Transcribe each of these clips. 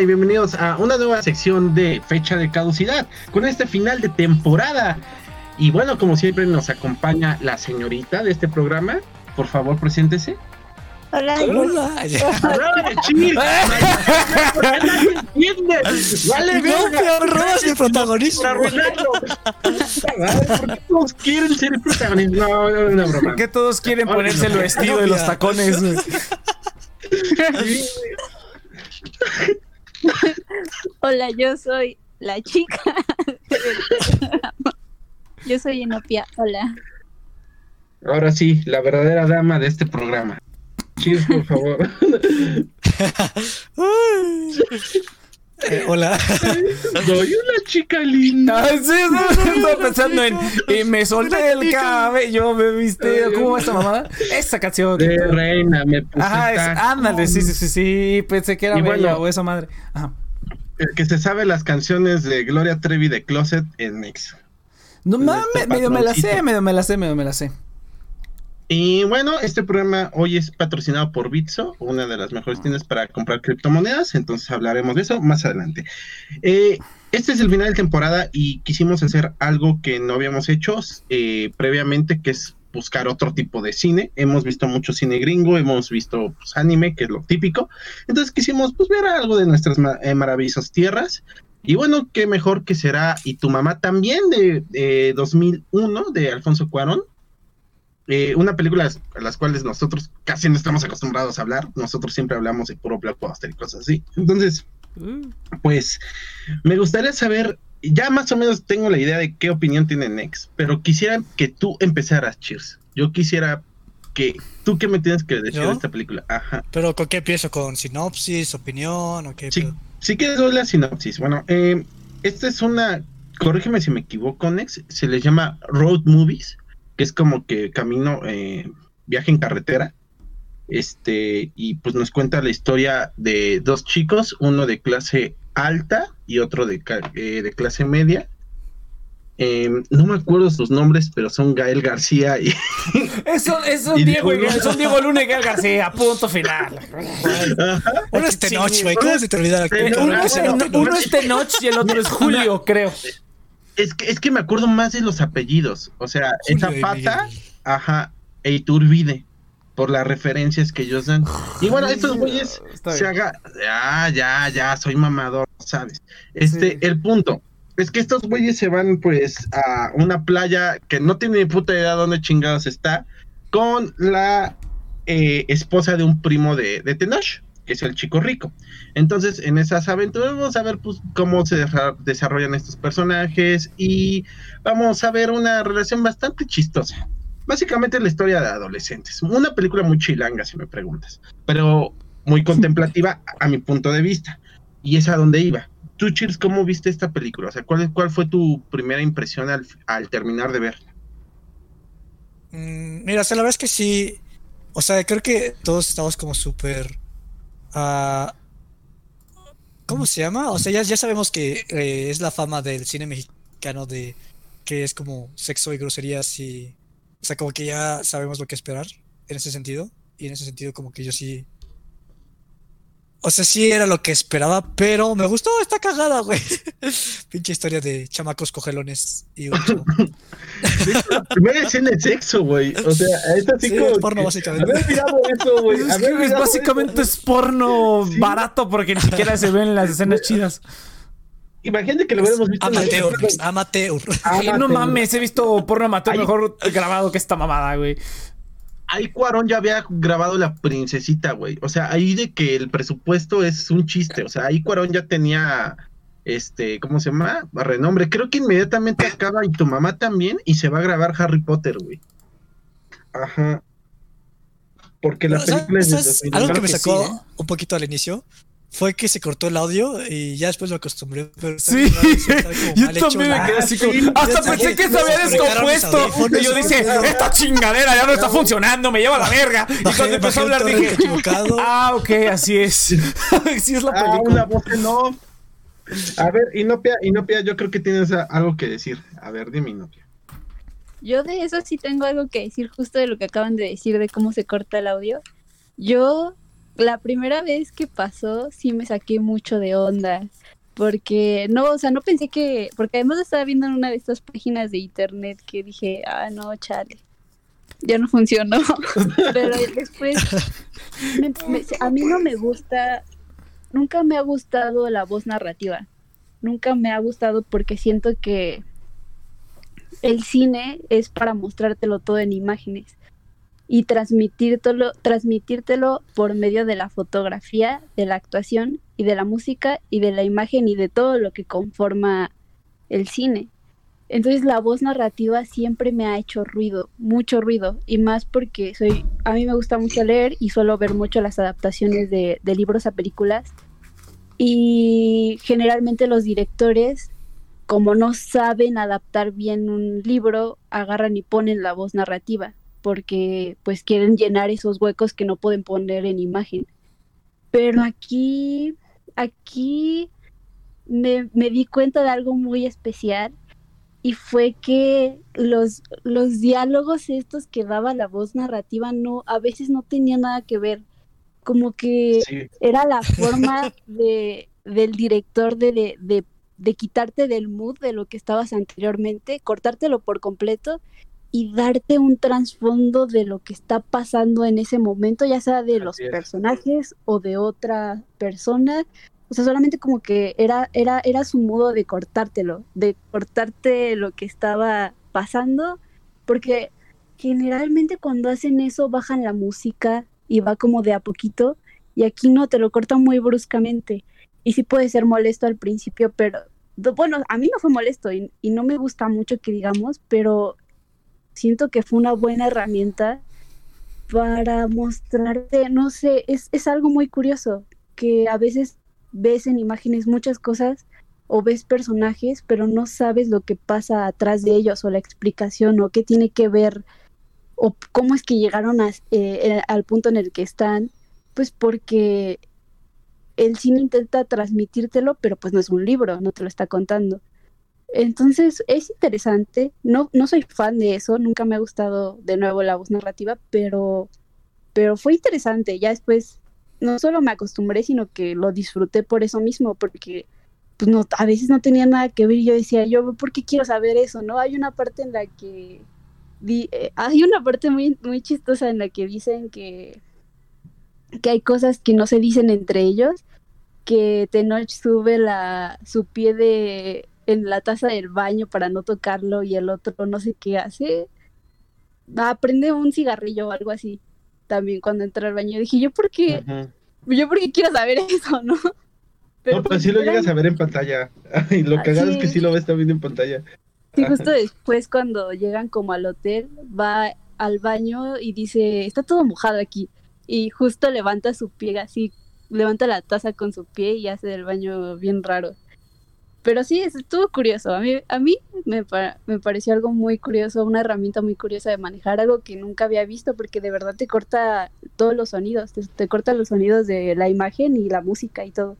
y bienvenidos a una nueva sección de fecha de caducidad con este final de temporada. Y bueno, como siempre nos acompaña la señorita de este programa. Por favor, preséntese. Hola. Hola. ¡Vale, No, pero robas el protagonismo. ¿Por qué todos quieren ser protagonistas? No, no, no, broma. ¿Por qué todos quieren ponerse el vestido de los tacones? Hola, yo soy la chica. Yo soy Enopia. Hola. Ahora sí, la verdadera dama de este programa. Cheers, por favor. Eh, hola. Soy una chica linda. Ah, sí, no, estaba pensando en. Y me solté el cabello, me viste. ¿Cómo va esta mamada? Esa canción. De reina, me puse Ajá, es- ándale, sí, sí, sí, sí. Pensé que era Y bella bueno. o esa madre. Ajá. El que se sabe las canciones de Gloria Trevi de Closet en Mix. No mames, medio me la sé, medio me la sé, medio me la sé. Y bueno, este programa hoy es patrocinado por Bitso, una de las mejores tiendas para comprar criptomonedas, entonces hablaremos de eso más adelante. Eh, este es el final de temporada y quisimos hacer algo que no habíamos hecho eh, previamente, que es buscar otro tipo de cine. Hemos visto mucho cine gringo, hemos visto pues, anime, que es lo típico. Entonces quisimos pues, ver algo de nuestras ma- eh, maravillosas tierras. Y bueno, qué mejor que será Y tu mamá también de, de 2001 de Alfonso Cuarón. Eh, una película a las cuales nosotros casi no estamos acostumbrados a hablar. Nosotros siempre hablamos de puro blockbuster y cosas así. Entonces, pues me gustaría saber, ya más o menos tengo la idea de qué opinión tiene Nex, pero quisiera que tú empezaras, Cheers. Yo quisiera que tú qué me tienes que decir ¿Yo? de esta película. Ajá. Pero ¿con qué empiezo? ¿Con sinopsis, opinión o qué? Sí, si quieres doy la sinopsis. Bueno, eh, esta es una, corrígeme si me equivoco, Nex, se les llama road movies, que es como que camino, eh, viaje en carretera. Este, y pues nos cuenta la historia de dos chicos, uno de clase alta y otro de, eh, de clase media. Eh, no me acuerdo sus nombres, pero son Gael García y Eso es un Y Diego, Diego- es un Diego Luna y Gael García, punto final. Uno es Tenoch, güey. ¿Cómo se te olvida? Uno uno no. es Tenoch y el otro es Julio, creo. Es que, es que me acuerdo más de los apellidos. O sea, esa pata, ajá, e Iturbide, por las referencias que ellos dan. Y bueno, estos güeyes se haga, ya, ya, ya, soy mamador, ¿sabes? Este, Sí. el punto. Es que estos güeyes se van pues a una playa que no tiene ni puta idea dónde chingados está, con la eh, esposa de un primo de, de Tenoch, es el chico rico. Entonces, en esas aventuras vamos a ver pues, cómo se desa- desarrollan estos personajes y vamos a ver una relación bastante chistosa. Básicamente la historia de adolescentes. Una película muy chilanga, si me preguntas, pero muy contemplativa a mi punto de vista. Y es a donde iba. Tú, Cheers, ¿cómo viste esta película? O sea, ¿cuál, cuál fue tu primera impresión al, al terminar de verla? Mm, mira, o sea, la verdad es que sí. O sea, creo que todos estamos como súper. ¿Cómo se llama? O sea, ya, ya sabemos que eh, es la fama del cine mexicano de que es como sexo y groserías y. O sea, como que ya sabemos lo que esperar en ese sentido. Y en ese sentido, como que yo sí. O sea, sí era lo que esperaba, pero me gustó, está cagada, güey. Pinche historia de chamacos cogelones y un chavo. Primera escena de sexo, güey. O sea, es así Sí, como. porno, que- básicamente. Haber mirado eso, güey. Es, que es básicamente eso. es porno Sí. barato porque ni siquiera se ven las escenas chidas. Imagínate que lo hubiéramos visto. en la- Amateur, amateur. Ay, no Amateur. mames, he visto porno amateur Ay. mejor grabado que esta mamada, güey. Ahí Cuarón ya había grabado La Princesita, güey. O sea, ahí de que el presupuesto es un chiste. O sea, ahí Cuarón ya tenía, este, ¿cómo se llama? Renombre. Creo que inmediatamente acaba y tu mamá también y se va a grabar Harry Potter, güey. Ajá. Porque la ¿Sabes- película es de sabes? 2000. Algo que me sacó sí, ¿eh? un poquito al inicio fue que se cortó el audio y ya después me acostumbré. Pero Sí, yo también me quedé así como. sí, Hasta pensé que se había descompuesto. Y yo dije, ¿no? esta chingadera ya no está funcionando, me lleva a la verga. Y cuando empezó a hablar dije, equivocado. ah, ok, así es. Así es la Ah, una voz off. A ver, Inopia, Inopia, yo creo que tienes algo que decir. A ver, dime, Inopia. Yo de eso sí tengo algo que decir, justo de lo que acaban de decir, de cómo se corta el audio. Yo la primera vez que pasó sí me saqué mucho de onda. Porque no, o sea, no pensé que. Porque además estaba viendo en una de estas páginas de internet que dije, ah, no, chale. Ya no funcionó. Pero después. a mí no me gusta. Nunca me ha gustado la voz narrativa. Nunca me ha gustado porque siento que el cine es para mostrártelo todo en imágenes y transmitírtelo, transmitírtelo por medio de la fotografía, de la actuación y de la música y de la imagen y de todo lo que conforma el cine. Entonces la voz narrativa siempre me ha hecho ruido, mucho ruido, y más porque soy, a mí me gusta mucho leer y suelo ver mucho las adaptaciones de, de libros a películas. Y generalmente los directores, como no saben adaptar bien un libro, agarran y ponen la voz narrativa porque pues quieren llenar esos huecos que no pueden poner en imagen. Pero aquí, aquí me, me di cuenta de algo muy especial y fue que los, los diálogos estos que daba la voz narrativa no, a veces no tenían nada que ver. Como que Sí. era la forma de, del director de, de, de, de quitarte del mood de lo que estabas anteriormente, cortártelo por completo y darte un trasfondo de lo que está pasando en ese momento, ya sea de los es. personajes o de otra persona. O sea, solamente como que era, era, era su modo de cortártelo, de cortarte lo que estaba pasando, porque generalmente cuando hacen eso bajan la música y va como de a poquito, y aquí no, te lo cortan muy bruscamente. Y sí puede ser molesto al principio, pero bueno, a mí no fue molesto y, y no me gusta mucho que digamos, pero siento que fue una buena herramienta para mostrarte, no sé, es, es algo muy curioso, que a veces ves en imágenes muchas cosas o ves personajes, pero no sabes lo que pasa atrás de ellos o la explicación o qué tiene que ver o cómo es que llegaron eh, eh, al punto en el que están, pues porque el cine intenta transmitírtelo, pero pues no es un libro, no te lo está contando. Entonces es interesante, no, no soy fan de eso, nunca me ha gustado de nuevo la voz narrativa, pero, pero fue interesante, ya después no solo me acostumbré, sino que lo disfruté por eso mismo, porque pues a veces no tenía nada que ver y yo decía, yo, ¿por qué quiero saber eso? ¿No? Hay una parte en la que, eh, hay una parte muy, muy chistosa en la que dicen que, que hay cosas que no se dicen entre ellos, que Tenoch sube la, su pie de, en la taza del baño para no tocarlo y el otro no sé qué hace, va, prende un cigarrillo o algo así. También cuando entra al baño dije, ¿yo por qué? Ujú. ¿Yo por qué quiero saber eso, no? no, pero sí lo llegas a ver en pantalla. y lo Ah, cagado es que sí. sí lo ves también en pantalla. Sí, justo después cuando llegan como al hotel, va al baño y dice, está todo mojado aquí. Y justo levanta su pie así, levanta la taza con su pie y hace del baño bien raro. Pero sí, es- estuvo curioso. A mí, a mí me, me pareció algo muy curioso, una herramienta muy curiosa de manejar, algo que nunca había visto porque de verdad te corta todos los sonidos, te, te corta los sonidos de la imagen y la música y todo.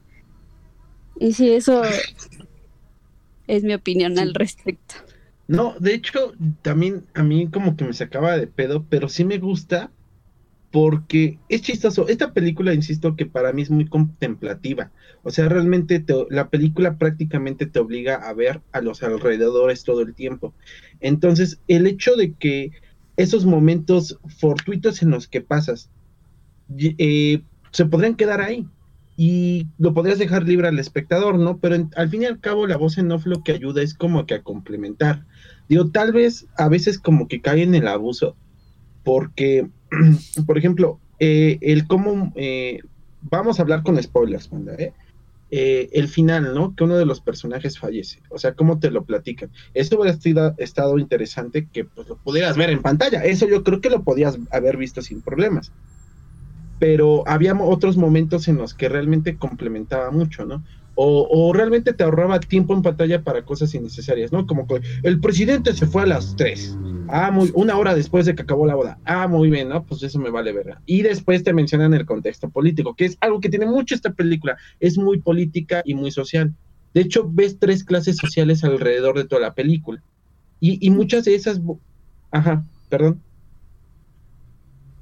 Y sí, eso es mi opinión al respecto. No, de hecho, también a mí como que me sacaba de pedo, pero sí me gusta porque es chistoso. Esta película, insisto, que para mí es muy contemplativa. O sea, realmente te- la película prácticamente te obliga a ver a los alrededores todo el tiempo. Entonces, el hecho de que esos momentos fortuitos en los que pasas eh, se podrían quedar ahí y lo podrías dejar libre al espectador, ¿no? Pero al fin y al cabo la voz en off lo que ayuda es como que a complementar. Digo, tal vez a veces como que cae en el abuso, porque, por ejemplo, eh, el cómo, eh, vamos a hablar con spoilers, banda, ¿eh? El final, ¿no? Que uno de los personajes fallece, o sea, cómo te lo platican. Eso hubiera estado, estado interesante que pues lo pudieras ver en pantalla, eso yo creo que lo podías haber visto sin problemas. Pero había otros momentos en los que realmente complementaba mucho, ¿no? O, o realmente te ahorraba tiempo en pantalla para cosas innecesarias, ¿no? Como que el presidente se fue a las 3. Ah, muy, una hora después de que acabó la boda. Ah, muy bien, ¿no? Pues eso me vale ver. Y después te mencionan el contexto político, que es algo que tiene mucho esta película. Es muy política y muy social. De hecho, ves tres clases sociales alrededor de toda la película. Y, y muchas de esas... Ajá, perdón.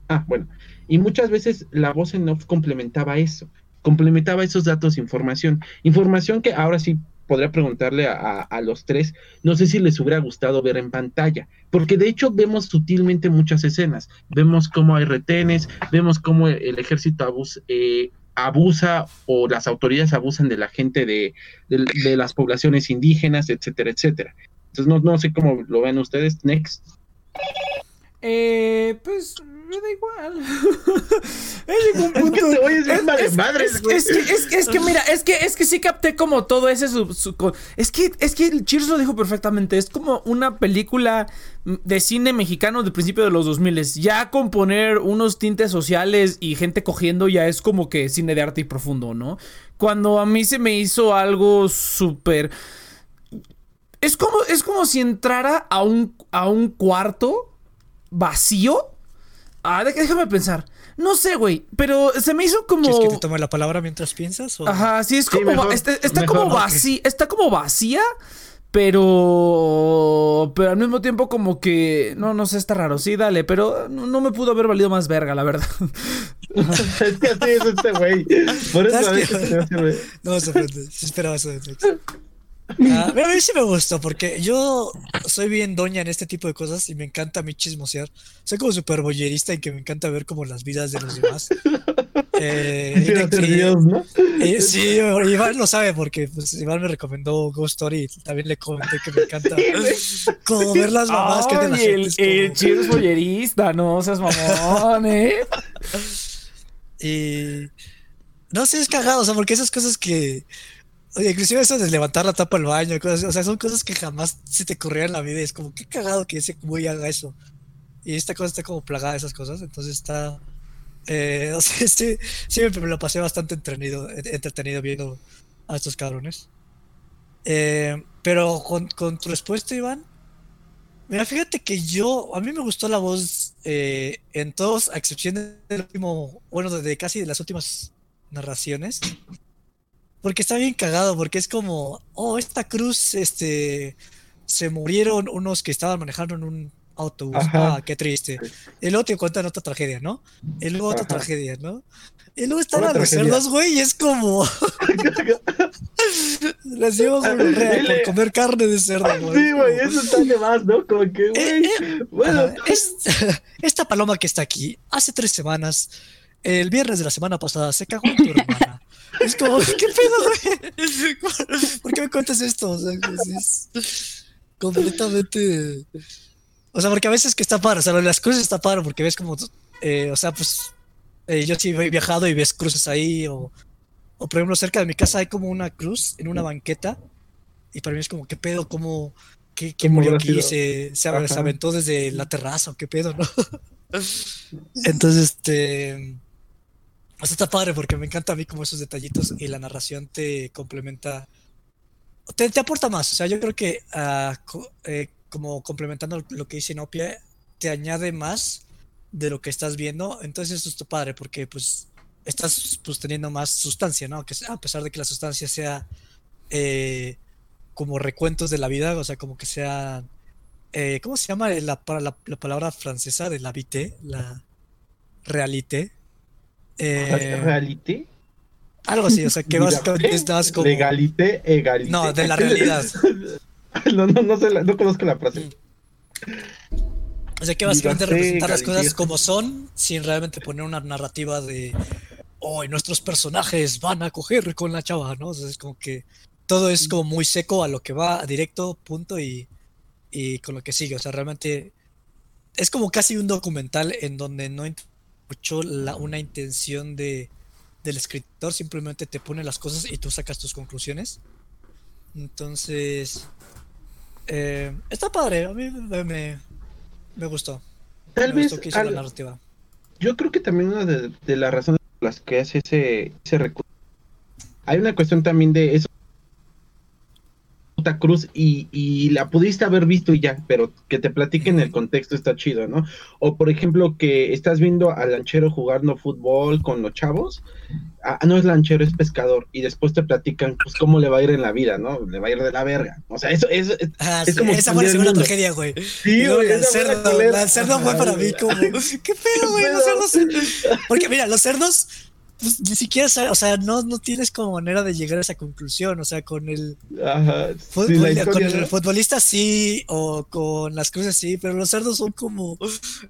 Ah, bueno. Y muchas veces la voz en off complementaba eso, complementaba esos datos, información, información que ahora sí podría preguntarle a, a, los tres, no sé si les hubiera gustado ver en pantalla, porque de hecho vemos sutilmente muchas escenas, vemos cómo hay retenes, vemos cómo el ejército abusa, eh, abusa o las autoridades abusan de la gente de, de, de, las poblaciones indígenas, etcétera, etcétera. Entonces no, no sé cómo lo ven ustedes. Next. Eh, pues me da igual. es, un punto. es, es, madres, es, que, es, que, es que mira, es que es que sí capté como todo ese su, su, es que es que el Cheers lo dijo perfectamente, es como una película de cine mexicano del principio de los 2000 ya con poner unos tintes sociales y gente cogiendo ya es como que cine de arte y profundo, ¿no? Cuando a mí se me hizo algo súper es como es como si entrara a un a un cuarto vacío Ah, déjame pensar. No sé, güey, pero se me hizo como. ¿Quieres que te tome la palabra mientras piensas? O... Ajá, sí, es como. Sí, mejor, está, está mejor, como vacía. Okay. Está como vacía, pero. Pero al mismo tiempo, como que. No, no sé, está raro. Sí, dale, pero no, no me pudo haber valido más verga, la verdad. es que así es este güey. Por eso a veces se me No, se esperaba eso de Ah, a mí sí me gustó porque yo soy bien doña en este tipo de cosas y me encanta a mí chismosear. Soy como súper bollerista y que me encanta ver como las vidas de los demás. Eh, sí, Dios, ¿no? Eh, sí, Iván lo sabe porque pues, Iván me recomendó Ghost Story y también le comenté que me encanta como ver las mamás Ay, que de la el, gente. el chido es bollerista, no seas mamón, ¿eh? Y no sé, es cagado, o sea, porque esas cosas que Oye, inclusive eso de levantar la tapa al baño, cosas, o sea, son cosas que jamás se te ocurrían en la vida. Es como, qué cagado que ese güey haga eso. Y esta cosa está como plagada de esas cosas, entonces está... Eh, o sea, sí, me, lo pasé bastante entretenido, entretenido viendo a estos cabrones. Eh, pero con, tu respuesta, Iván, mira, fíjate que yo, a mí me gustó la voz eh, en todos, a excepción del último, bueno, de casi de las últimas narraciones. Porque está bien cagado, porque es como, oh, esta cruz, este, se murieron unos que estaban manejando en un autobús. Ajá. Ah, qué triste. Y luego te cuentan otra tragedia, ¿no? Y luego otra Ajá. tragedia, ¿no? Y luego están a los cerdos, güey, y es como. Les dio gonorrea por comer carne de cerdo, güey. Sí, güey, eso está de más, ¿no? Como que, güey. Eh, eh, bueno. Es, esta paloma que está aquí, hace tres semanas, el viernes de la semana pasada, se cagó en tu hermana. Es como, ¿qué pedo, güey? ¿Por qué me cuentas esto? O sea, pues es completamente. O sea, porque a veces que está padre, o sea, las cruces está padre porque ves como, eh, o sea, pues eh, yo sí he viajado y ves cruces ahí, o, o por ejemplo, cerca de mi casa hay como una cruz en una banqueta, y para mí es como, ¿qué pedo? ¿Cómo, qué, qué murió aquí? Se, se, se aventó desde la terraza, ¿o qué pedo, no? Entonces, este. O sea, está padre porque me encanta a mí como esos detallitos y la narración te complementa. Te, aporta más. O sea, yo creo que uh, eh, como complementando lo que dice Nopia, te añade más de lo que estás viendo. Entonces eso está padre porque pues estás pues teniendo más sustancia, ¿no? Que a pesar de que la sustancia sea eh, como recuentos de la vida, o sea, como que sea... Eh, ¿Cómo se llama la, la, la palabra francesa de la vité? La réalité. Eh, ¿Reality? Algo así, o sea, que básicamente estás como. Legalité, egalité. No, de la realidad. no, no, no, sé la, no, conozco la frase. O sea, que básicamente representar las cosas como son, sin realmente poner una narrativa de. Oh, nuestros personajes van a coger con la chava, ¿no? O sea, es como que todo es como muy seco a lo que va, directo, punto, y, y con lo que sigue. O sea, realmente es como casi un documental en donde no mucho la, una intención de, del escritor, simplemente te pone las cosas y tú sacas tus conclusiones. Entonces, eh, está padre, a mí me, me, me gustó. Tal me vez gustó que hizo al, la narrativa. Yo creo que también una de, de las razones por las que hace ese, ese recurso. Hay una cuestión también de eso cruz y, y, la pudiste haber visto y ya, pero que te platiquen el contexto está chido, ¿no? O por ejemplo que estás viendo al lanchero jugando fútbol con los chavos, ah, no es lanchero, es pescador, y después te platican pues cómo le va a ir en la vida, ¿no? Le va a ir de la verga. O sea, eso, eso es, ah, como... Esa fue la segunda tragedia, güey. Sí, güey. El cerdo, el cerdo fue para mí como... ¿Qué pedo, güey? Los cerdos... Porque mira, los cerdos pues ni siquiera o sea, no, no tienes como manera de llegar a esa conclusión, o sea, con el, Ajá, con el futbolista sí, o con las cruces sí, pero los cerdos son como,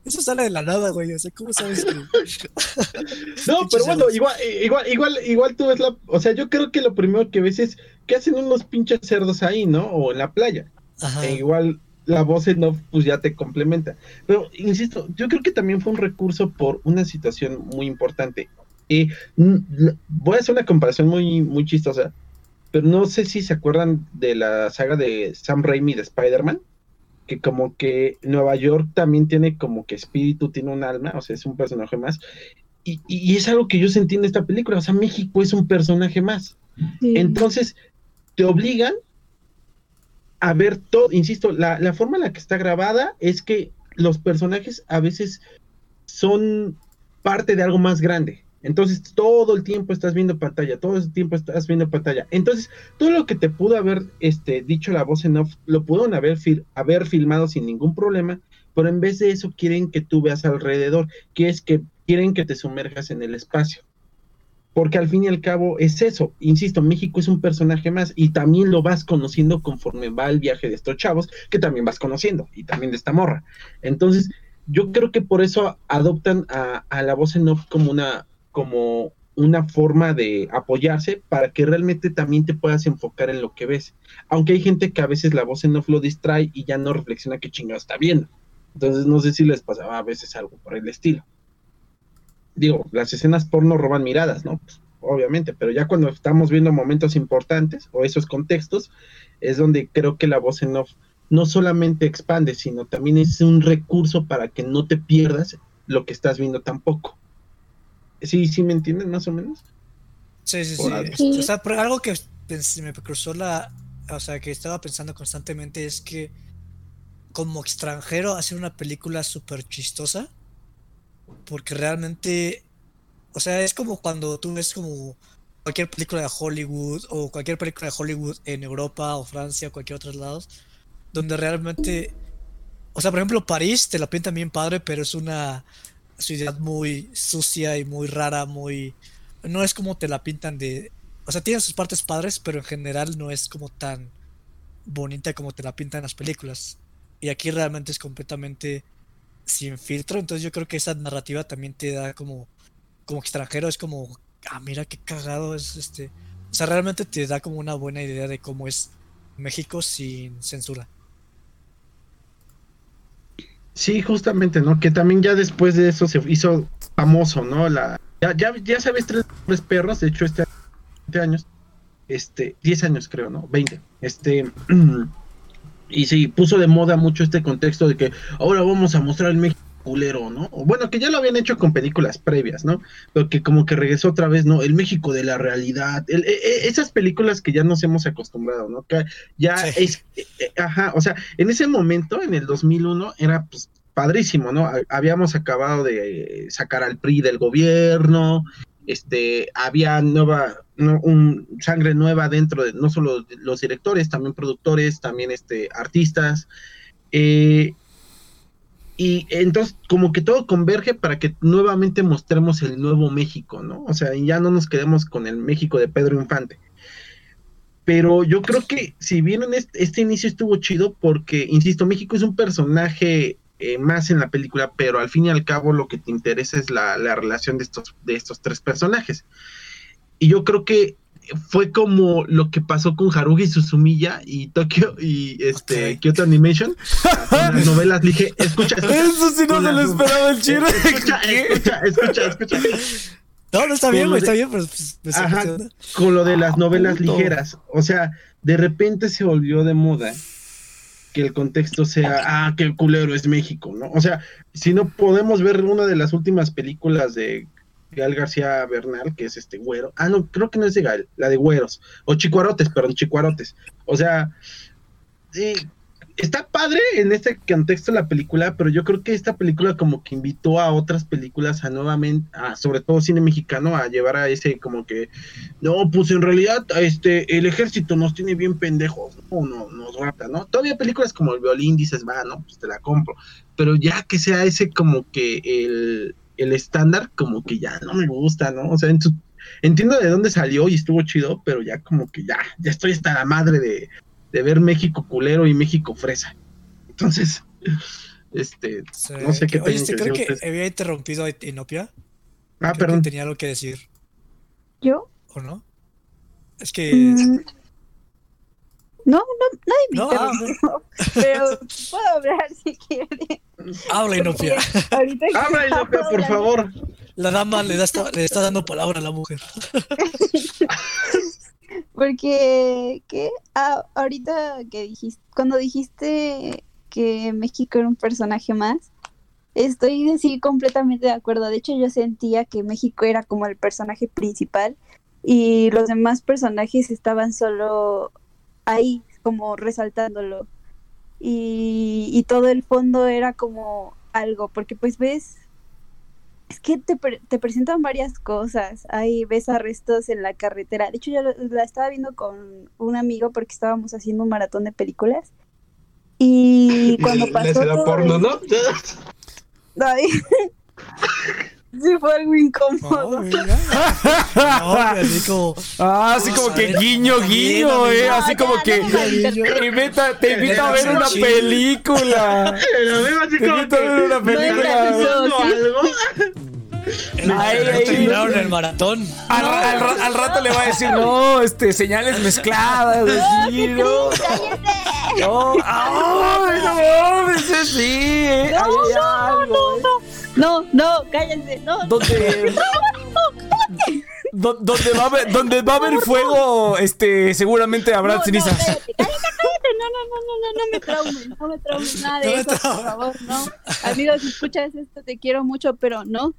eso sale de la nada, güey, o sea, ¿cómo sabes que... no, pero bueno, igual, igual, igual, igual tú ves la, o sea, yo creo que lo primero que ves es, ¿qué hacen unos pinches cerdos ahí, no? O en la playa. Ajá. E igual la voz en off pues ya te complementa. Pero insisto, yo creo que también fue un recurso por una situación muy importante. Y voy a hacer una comparación muy, muy chistosa, pero no sé si se acuerdan de la saga de Sam Raimi de Spider-Man, que como que Nueva York también tiene como que espíritu, tiene un alma, o sea, es un personaje más. Y, y es algo que yo sentí en esta película, o sea, México es un personaje más. Entonces, te obligan a ver todo, insisto, la, la forma en la que está grabada es que los personajes a veces son parte de algo más grande. Entonces todo el tiempo estás viendo pantalla, todo el tiempo estás viendo pantalla. Entonces todo lo que te pudo haber este, dicho la voz en off, lo pudieron haber, haber filmado sin ningún problema, pero en vez de eso quieren que tú veas alrededor, que es que quieren que te sumerjas en el espacio. Porque al fin y al cabo es eso, insisto, México es un personaje más y también lo vas conociendo conforme va el viaje de estos chavos, que también vas conociendo, y también de esta morra. Entonces, yo creo que por eso adoptan a, a la voz en off como una, como una forma de apoyarse para que realmente también te puedas enfocar en lo que ves. Aunque hay gente que a veces la voz en off lo distrae y ya no reflexiona qué chingado está viendo. Entonces no sé si les pasaba a veces algo por el estilo. Digo, las escenas porno roban miradas, ¿no? Pues, obviamente, pero ya cuando estamos viendo momentos importantes o esos contextos, es donde creo que la voz en off no solamente expande, sino también es un recurso para que no te pierdas lo que estás viendo tampoco. Sí, sí me entienden más o menos. Sí, sí, sí. O sea, algo que me cruzó la. O sea, que estaba pensando constantemente es que como extranjero hacer una película súper chistosa. Porque realmente. O sea, es como cuando tú ves como cualquier película de Hollywood o cualquier película de Hollywood en Europa o Francia o cualquier otro lado, donde realmente, o sea, por ejemplo, París te la pintan bien padre, pero es una ciudad muy sucia y muy rara, muy... No es como te la pintan de... O sea, tiene sus partes padres, pero en general no es como tan bonita como te la pintan las películas. Y aquí realmente es completamente sin filtro, entonces yo creo que esa narrativa también te da como... Como extranjero es como... Ah, mira qué cagado es este... O sea, realmente te da como una buena idea de cómo es México sin censura. Sí, justamente, ¿no? Que también ya después de eso se hizo famoso, ¿no? La, ya, ya, ya sabes, tres, perros, de hecho, este, este años, este, 10 años creo, ¿no? 20. Este, y sí, puso de moda mucho este contexto de que ahora vamos a mostrar el México culero, ¿no? Bueno, que ya lo habían hecho con películas previas, ¿no? Pero que como que regresó otra vez, ¿no? El México de la realidad, e, e, esas películas que ya nos hemos acostumbrado, ¿no? Que ya es, e, ajá, o sea, en ese momento, en el 2001, era pues padrísimo, ¿no? Habíamos acabado de sacar al PRI del gobierno, este, había nueva, un, sangre nueva dentro de no solo los directores, también productores, también este, artistas, eh, y entonces como que todo converge para que nuevamente mostremos el nuevo México, ¿no? O sea, ya no nos quedemos con el México de Pedro Infante. Pero yo creo que si bien este, este inicio estuvo chido porque, insisto, México es un personaje eh, más en la película, pero al fin y al cabo lo que te interesa es la, la relación de estos, de estos tres personajes. Y yo creo que fue como lo que pasó con Haruhi Suzumiya y Tokyo y este Kyoto Animation. Las novelas dije escucha, escucha eso sí no se lo esperaba el chino. Escucha escucha escucha escucha. No no está bien está bien pero pues, ajá, con lo de las novelas ligeras. O sea de repente se volvió de moda que el contexto sea ah qué culero es México no o sea si no podemos ver una de las últimas películas de Gael García Bernal, que es este güero. Ah, no, creo que no es de Gael, la de güeros. O chicuarotes, perdón, chicuarotes. O sea, está padre en este contexto la película, pero yo creo que esta película como que invitó a otras películas a nuevamente, a, sobre todo cine mexicano, a llevar a ese como que, no, pues en realidad este el ejército nos tiene bien pendejos, no, no, nos rata, ¿no? Todavía películas como el violín dices, va, no, pues te la compro, pero ya que sea ese como que el, el estándar, como que ya no me gusta, ¿no? O sea, en su, entiendo de dónde salió y estuvo chido, pero ya como que ya, ya estoy hasta la madre de de ver México culero y México fresa. Entonces, este, Sí, no sé qué que- Oye, este, que creo que ustedes. había interrumpido a Inopia. Ah, Creo que perdón. tenía algo que decir, ¿Yo? ¿o no? Es que. Mm, No, no, nadie me No, ah, interrumpió, pero puedo hablar si quiere. Habla Inopia. Habla, Inopia, por favor. La dama le, da esta- le está dando palabra a la mujer. Porque, ¿qué? Ah, ahorita que dijiste, cuando dijiste que México era un personaje más, estoy sí completamente de acuerdo. De hecho, yo sentía que México era como el personaje principal y los demás personajes estaban solo ahí, como resaltándolo. Y, y todo el fondo era como algo, porque pues ves, es que te, pre- te presentan varias cosas. Ahí ves arrestos en la carretera. De hecho, yo lo- la estaba viendo con un amigo porque estábamos haciendo un maratón de películas. Y cuando pasó todo porno, eso- ¿no? Ay. sí, fue algo incómodo. No, así como. Ah, así como que guiño, guiño, eh. Así como que te invita, te invita a ver una película. Así Te como invito a ver una película. No, ¿no? sí. algo. El- Ay, no ay, terminaron el maratón. Al, al ra- al rato le va a decir, no, este, señales mezcladas. así, no, no, ay, no mames, ese sí. eh, No, eh. no, no, no, cállense, no. Donde. do- donde va a haber, donde va a haber fuego, este, seguramente habrá no, cenizas. No, cállate, cállate, cállate, no, no, no, no, no, no me traumen, no me traumen nada de No eso, por favor, no. Amigos, si escuchas esto, te quiero mucho, pero no.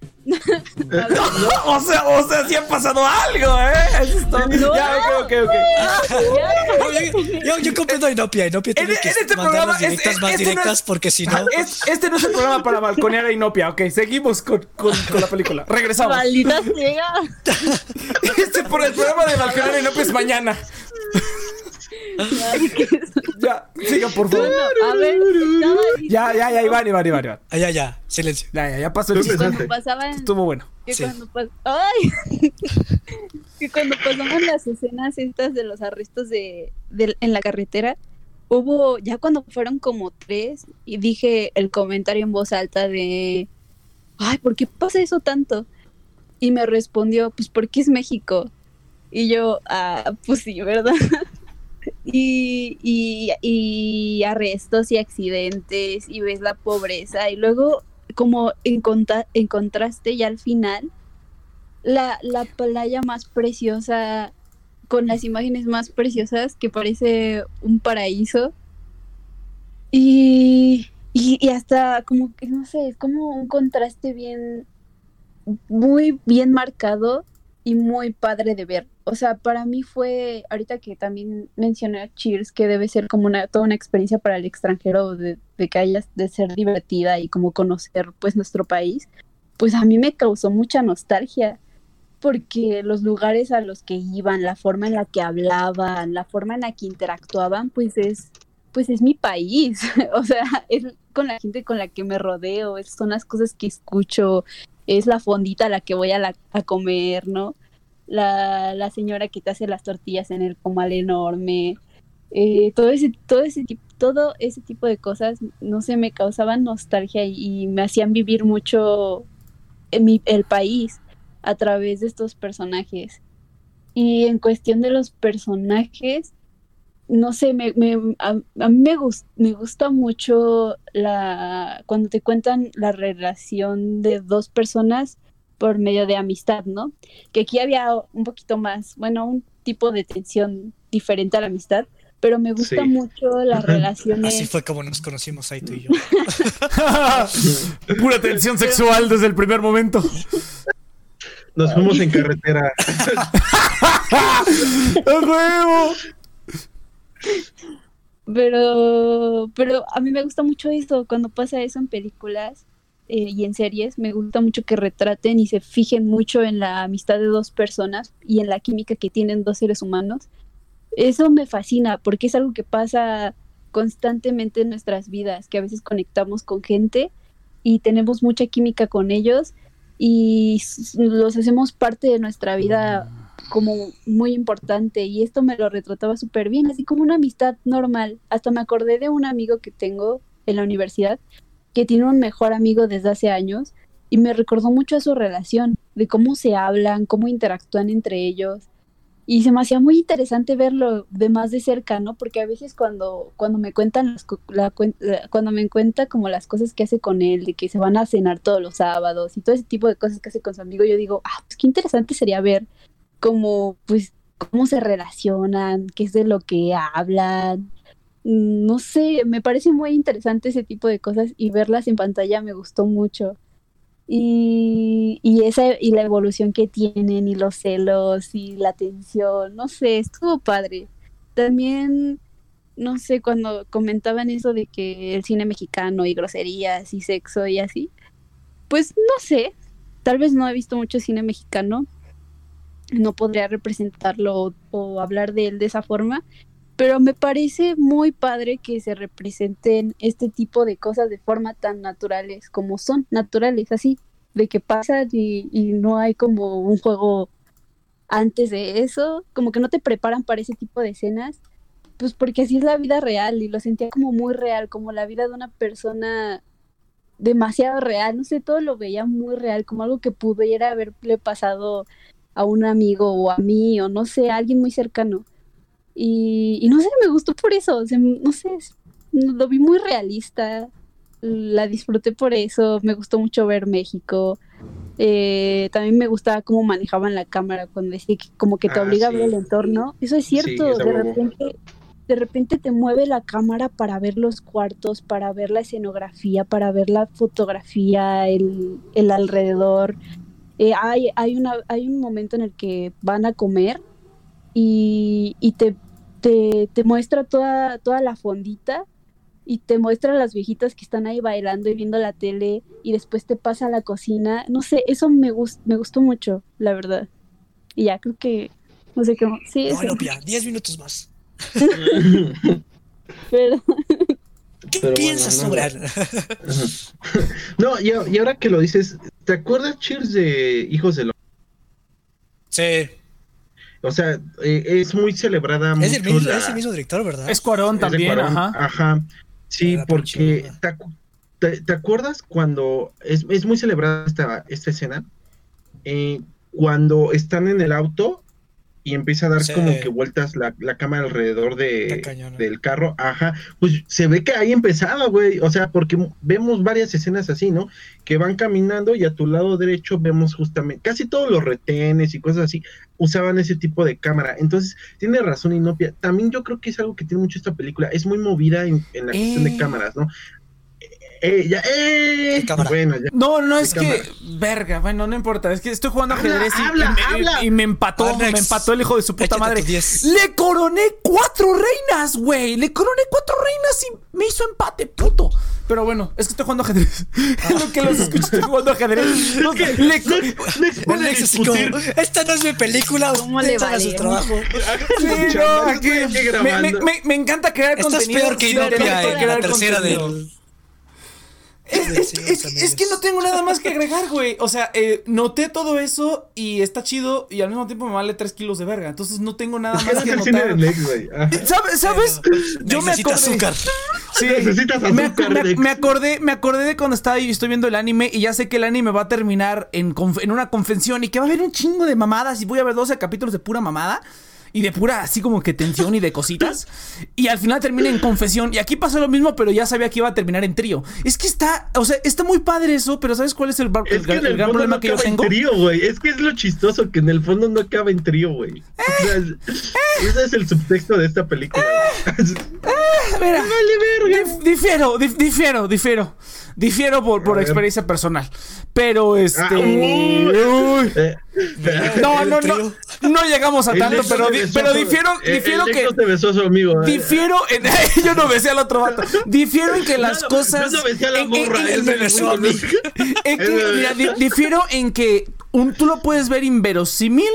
O sea, o sea, sí ha pasado algo, ¿eh? Eso es todo. No. Ya, ok, ok, ok. No, yo, yo, comprendo a Inopia. Inopia tiene En- que en este mandar programa las directas es- más este no directas es- porque si no. Es- este no es el programa para balconear a Inopia, ok. Seguimos con, con- con la película. Regresamos. Maldita sea. Este por el programa de balconear a Inopia es mañana. Ya, siga, por favor. Bueno, a ver, Ya, ya, ya, Iván, Iván, Iván, Iván. Ah, ya, ya, silencio. Ya, ya, ya pasó el chiste. empezaste. cuando pasaban Estuvo bueno. que Sí. cuando pas- ay que cuando pasaban las escenas estas de los arrestos de, de- en la carretera hubo ya cuando fueron como tres y dije el comentario en voz alta de ay por qué pasa eso tanto y me respondió pues porque es México y yo ah pues sí verdad y, y, arrestos y accidentes y ves la pobreza y luego como en, conta- en contraste ya al final la, la playa más preciosa con las imágenes más preciosas que parece un paraíso. Y, y, y hasta como que no sé es como un contraste bien muy bien marcado y muy padre de ver. O sea para mí fue ahorita que también mencioné Cheers que debe ser como una toda una experiencia para el extranjero de, de que hayas de ser divertida y como conocer pues nuestro país pues a mí me causó mucha nostalgia porque los lugares a los que iban, la forma en la que hablaban, la forma en la que interactuaban, pues es, pues es mi país, o sea, es con la gente con la que me rodeo, son las cosas que escucho, es la fondita a la que voy a, a comer, ¿no? La, la señora que te hace las tortillas en el comal enorme, eh, todo ese, todo ese tipo, todo ese tipo de cosas, no sé, me causaban nostalgia y, me hacían vivir mucho en el país a través de estos personajes. Y en cuestión de los personajes, no sé, me, me- a, a mí me, gus- me gusta mucho la cuando te cuentan la relación de dos personas por medio de amistad, ¿no? Que aquí había un poquito más, bueno, un tipo de tensión diferente a la amistad, pero me gusta Sí. mucho las relaciones. Así fue como nos conocimos ahí tú y yo. Pura tensión sexual desde el primer momento. Nos fuimos en carretera. ¡A huevo! Pero, pero a mí me gusta mucho eso, cuando pasa eso en películas eh, y en series, me gusta mucho que retraten y se fijen mucho en la amistad de dos personas y en la química que tienen dos seres humanos. Eso me fascina porque es algo que pasa constantemente en nuestras vidas, que a veces conectamos con gente y tenemos mucha química con ellos y los hacemos parte de nuestra vida como muy importante y esto me lo retrataba súper bien, así como una amistad normal. Hasta me acordé de un amigo que tengo en la universidad que tiene un mejor amigo desde hace años y me recordó mucho a su relación, de cómo se hablan, cómo interactúan entre ellos. Y se me hacía muy interesante verlo de más de cerca, ¿no? Porque a veces cuando, cuando me cuentan las, la la- cuando me cuenta como las cosas que hace con él, de que se van a cenar todos los sábados y todo ese tipo de cosas que hace con su amigo, yo digo, ah, pues qué interesante sería ver como, pues, cómo se relacionan, qué es de lo que hablan. Mm, No sé, me parece muy interesante ese tipo de cosas y verlas en pantalla me gustó mucho. Y, y esa y la evolución que tienen y los celos y la tensión, no sé, estuvo padre. También, no sé, cuando comentaban eso de que el cine mexicano y groserías y sexo y así, pues no sé, tal vez no he visto mucho cine mexicano, no podría representarlo o, hablar de él de esa forma, pero me parece muy padre que se representen este tipo de cosas de forma tan naturales como son, naturales, así, de que pasan y, y no hay como un juego antes de eso, como que no te preparan para ese tipo de escenas, pues porque así es la vida real y lo sentía como muy real, como la vida de una persona demasiado real, no sé, todo lo veía muy real, como algo que pudiera haberle pasado a un amigo o a mí o no sé, a alguien muy cercano. Y, y no sé, me gustó por eso, o sea, no sé, lo vi muy realista, la disfruté por eso, me gustó mucho ver México. Eh, también me gustaba cómo manejaban la cámara cuando decía que como que te Ah, obliga a ver el entorno. Eso es cierto, de repente, de repente te mueve la cámara para ver los cuartos, para ver la escenografía, para ver la fotografía, el, el alrededor. Eh, hay, hay, una, hay un momento en el que van a comer y, y te, te, te muestra toda, toda la fondita y te muestra a las viejitas que están ahí bailando y viendo la tele y después te pasa a la cocina. No sé, eso me, gust, me gustó mucho, la verdad. Y ya creo que, no sé cómo. Sí, No, eso. 10 minutos más. Pero, ¿Qué Pero bueno, piensas no, y, ahora que lo dices, ¿te acuerdas, Cheers, de Hijos de los... Sí, O sea, eh, es muy celebrada es el, mismo, la- es el mismo director, ¿verdad? Es Cuarón es también, Cuarón. ajá. Ajá. Sí, Ah, porque pinche ¿te, acu- te- te acuerdas cuando es, es muy celebrada esta, esta escena? Eh, cuando están en el auto y empieza a dar Sí. como que vueltas la, la cámara alrededor de, del carro, ajá, pues se ve que ahí empezaba, güey, o sea, porque vemos varias escenas así, ¿no? Que van caminando y a tu lado derecho vemos justamente, casi todos los retenes y cosas así usaban ese tipo de cámara, entonces tiene razón Inopia, también yo creo que es algo que tiene mucho esta película, es muy movida en, en la cuestión Eh. de cámaras, ¿no? Eh, ya, eh, bueno, ya. No, no, es De que, verga, bueno, no importa. Es que estoy jugando Habla, ajedrez y, habla, y me, habla. y me empató, Alex, me empató el hijo de su puta madre. tu 10. Le coroné cuatro reinas, güey. Le coroné cuatro reinas y me hizo empate, puto. Pero bueno, es que estoy jugando ajedrez. Es lo que los escucho, estoy jugando ajedrez. No, le El puede Nex así como, discutir. esta no es mi película, ¿Cómo le haga su vale? trabajo. Sí, no, aquí- me, me- me- me encanta crear Estás contenido. peor que Inopia que en la crear tercera contenido. del... Es, es que- es- es que no tengo nada más que agregar, güey. O sea, eh, noté todo eso y está chido y al mismo tiempo me vale 3 kilos de verga. Entonces no tengo nada más que es el cine de notar. Next, güey. Ajá. ¿Sabes? ¿Sabes? Yo me acordé. azúcar. Sí. Necesitas Me, azúcar, me- me acordé, me acordé de cuando estaba y estoy viendo el anime y ya sé que el anime va a terminar en, en una convención y que va a haber un chingo de mamadas y voy a ver 12 capítulos de pura mamada. Y de pura así como que tensión y de cositas. Y al final termina en confesión. Y aquí pasa lo mismo, pero ya sabía que iba a terminar en trío. Es que está, o sea, está muy padre eso, pero ¿sabes cuál es el, bar- Es el que gra- en el el gran problema no que yo acaba en tengo? trío, güey. Es que es lo chistoso, que en el fondo no acaba en trío, güey. O sea, es- ese es el subtexto de esta película. Mira, vale verga. dif- difiero, dif- difiero, difiero. Difiero por, por experiencia personal. Pero este. Ah, uy. uy. Eh, No, no, no. No llegamos a tanto, pero, pero a su- difiero, eh, difiero el que. Se besó a su amigo. eh. Difiero en. yo no besé al otro vato. Difiero en que las no- cosas. Yo no besé a la morra. él me besó a mí. en que, mira, di- difiero en que un, tú lo puedes ver inverosímil,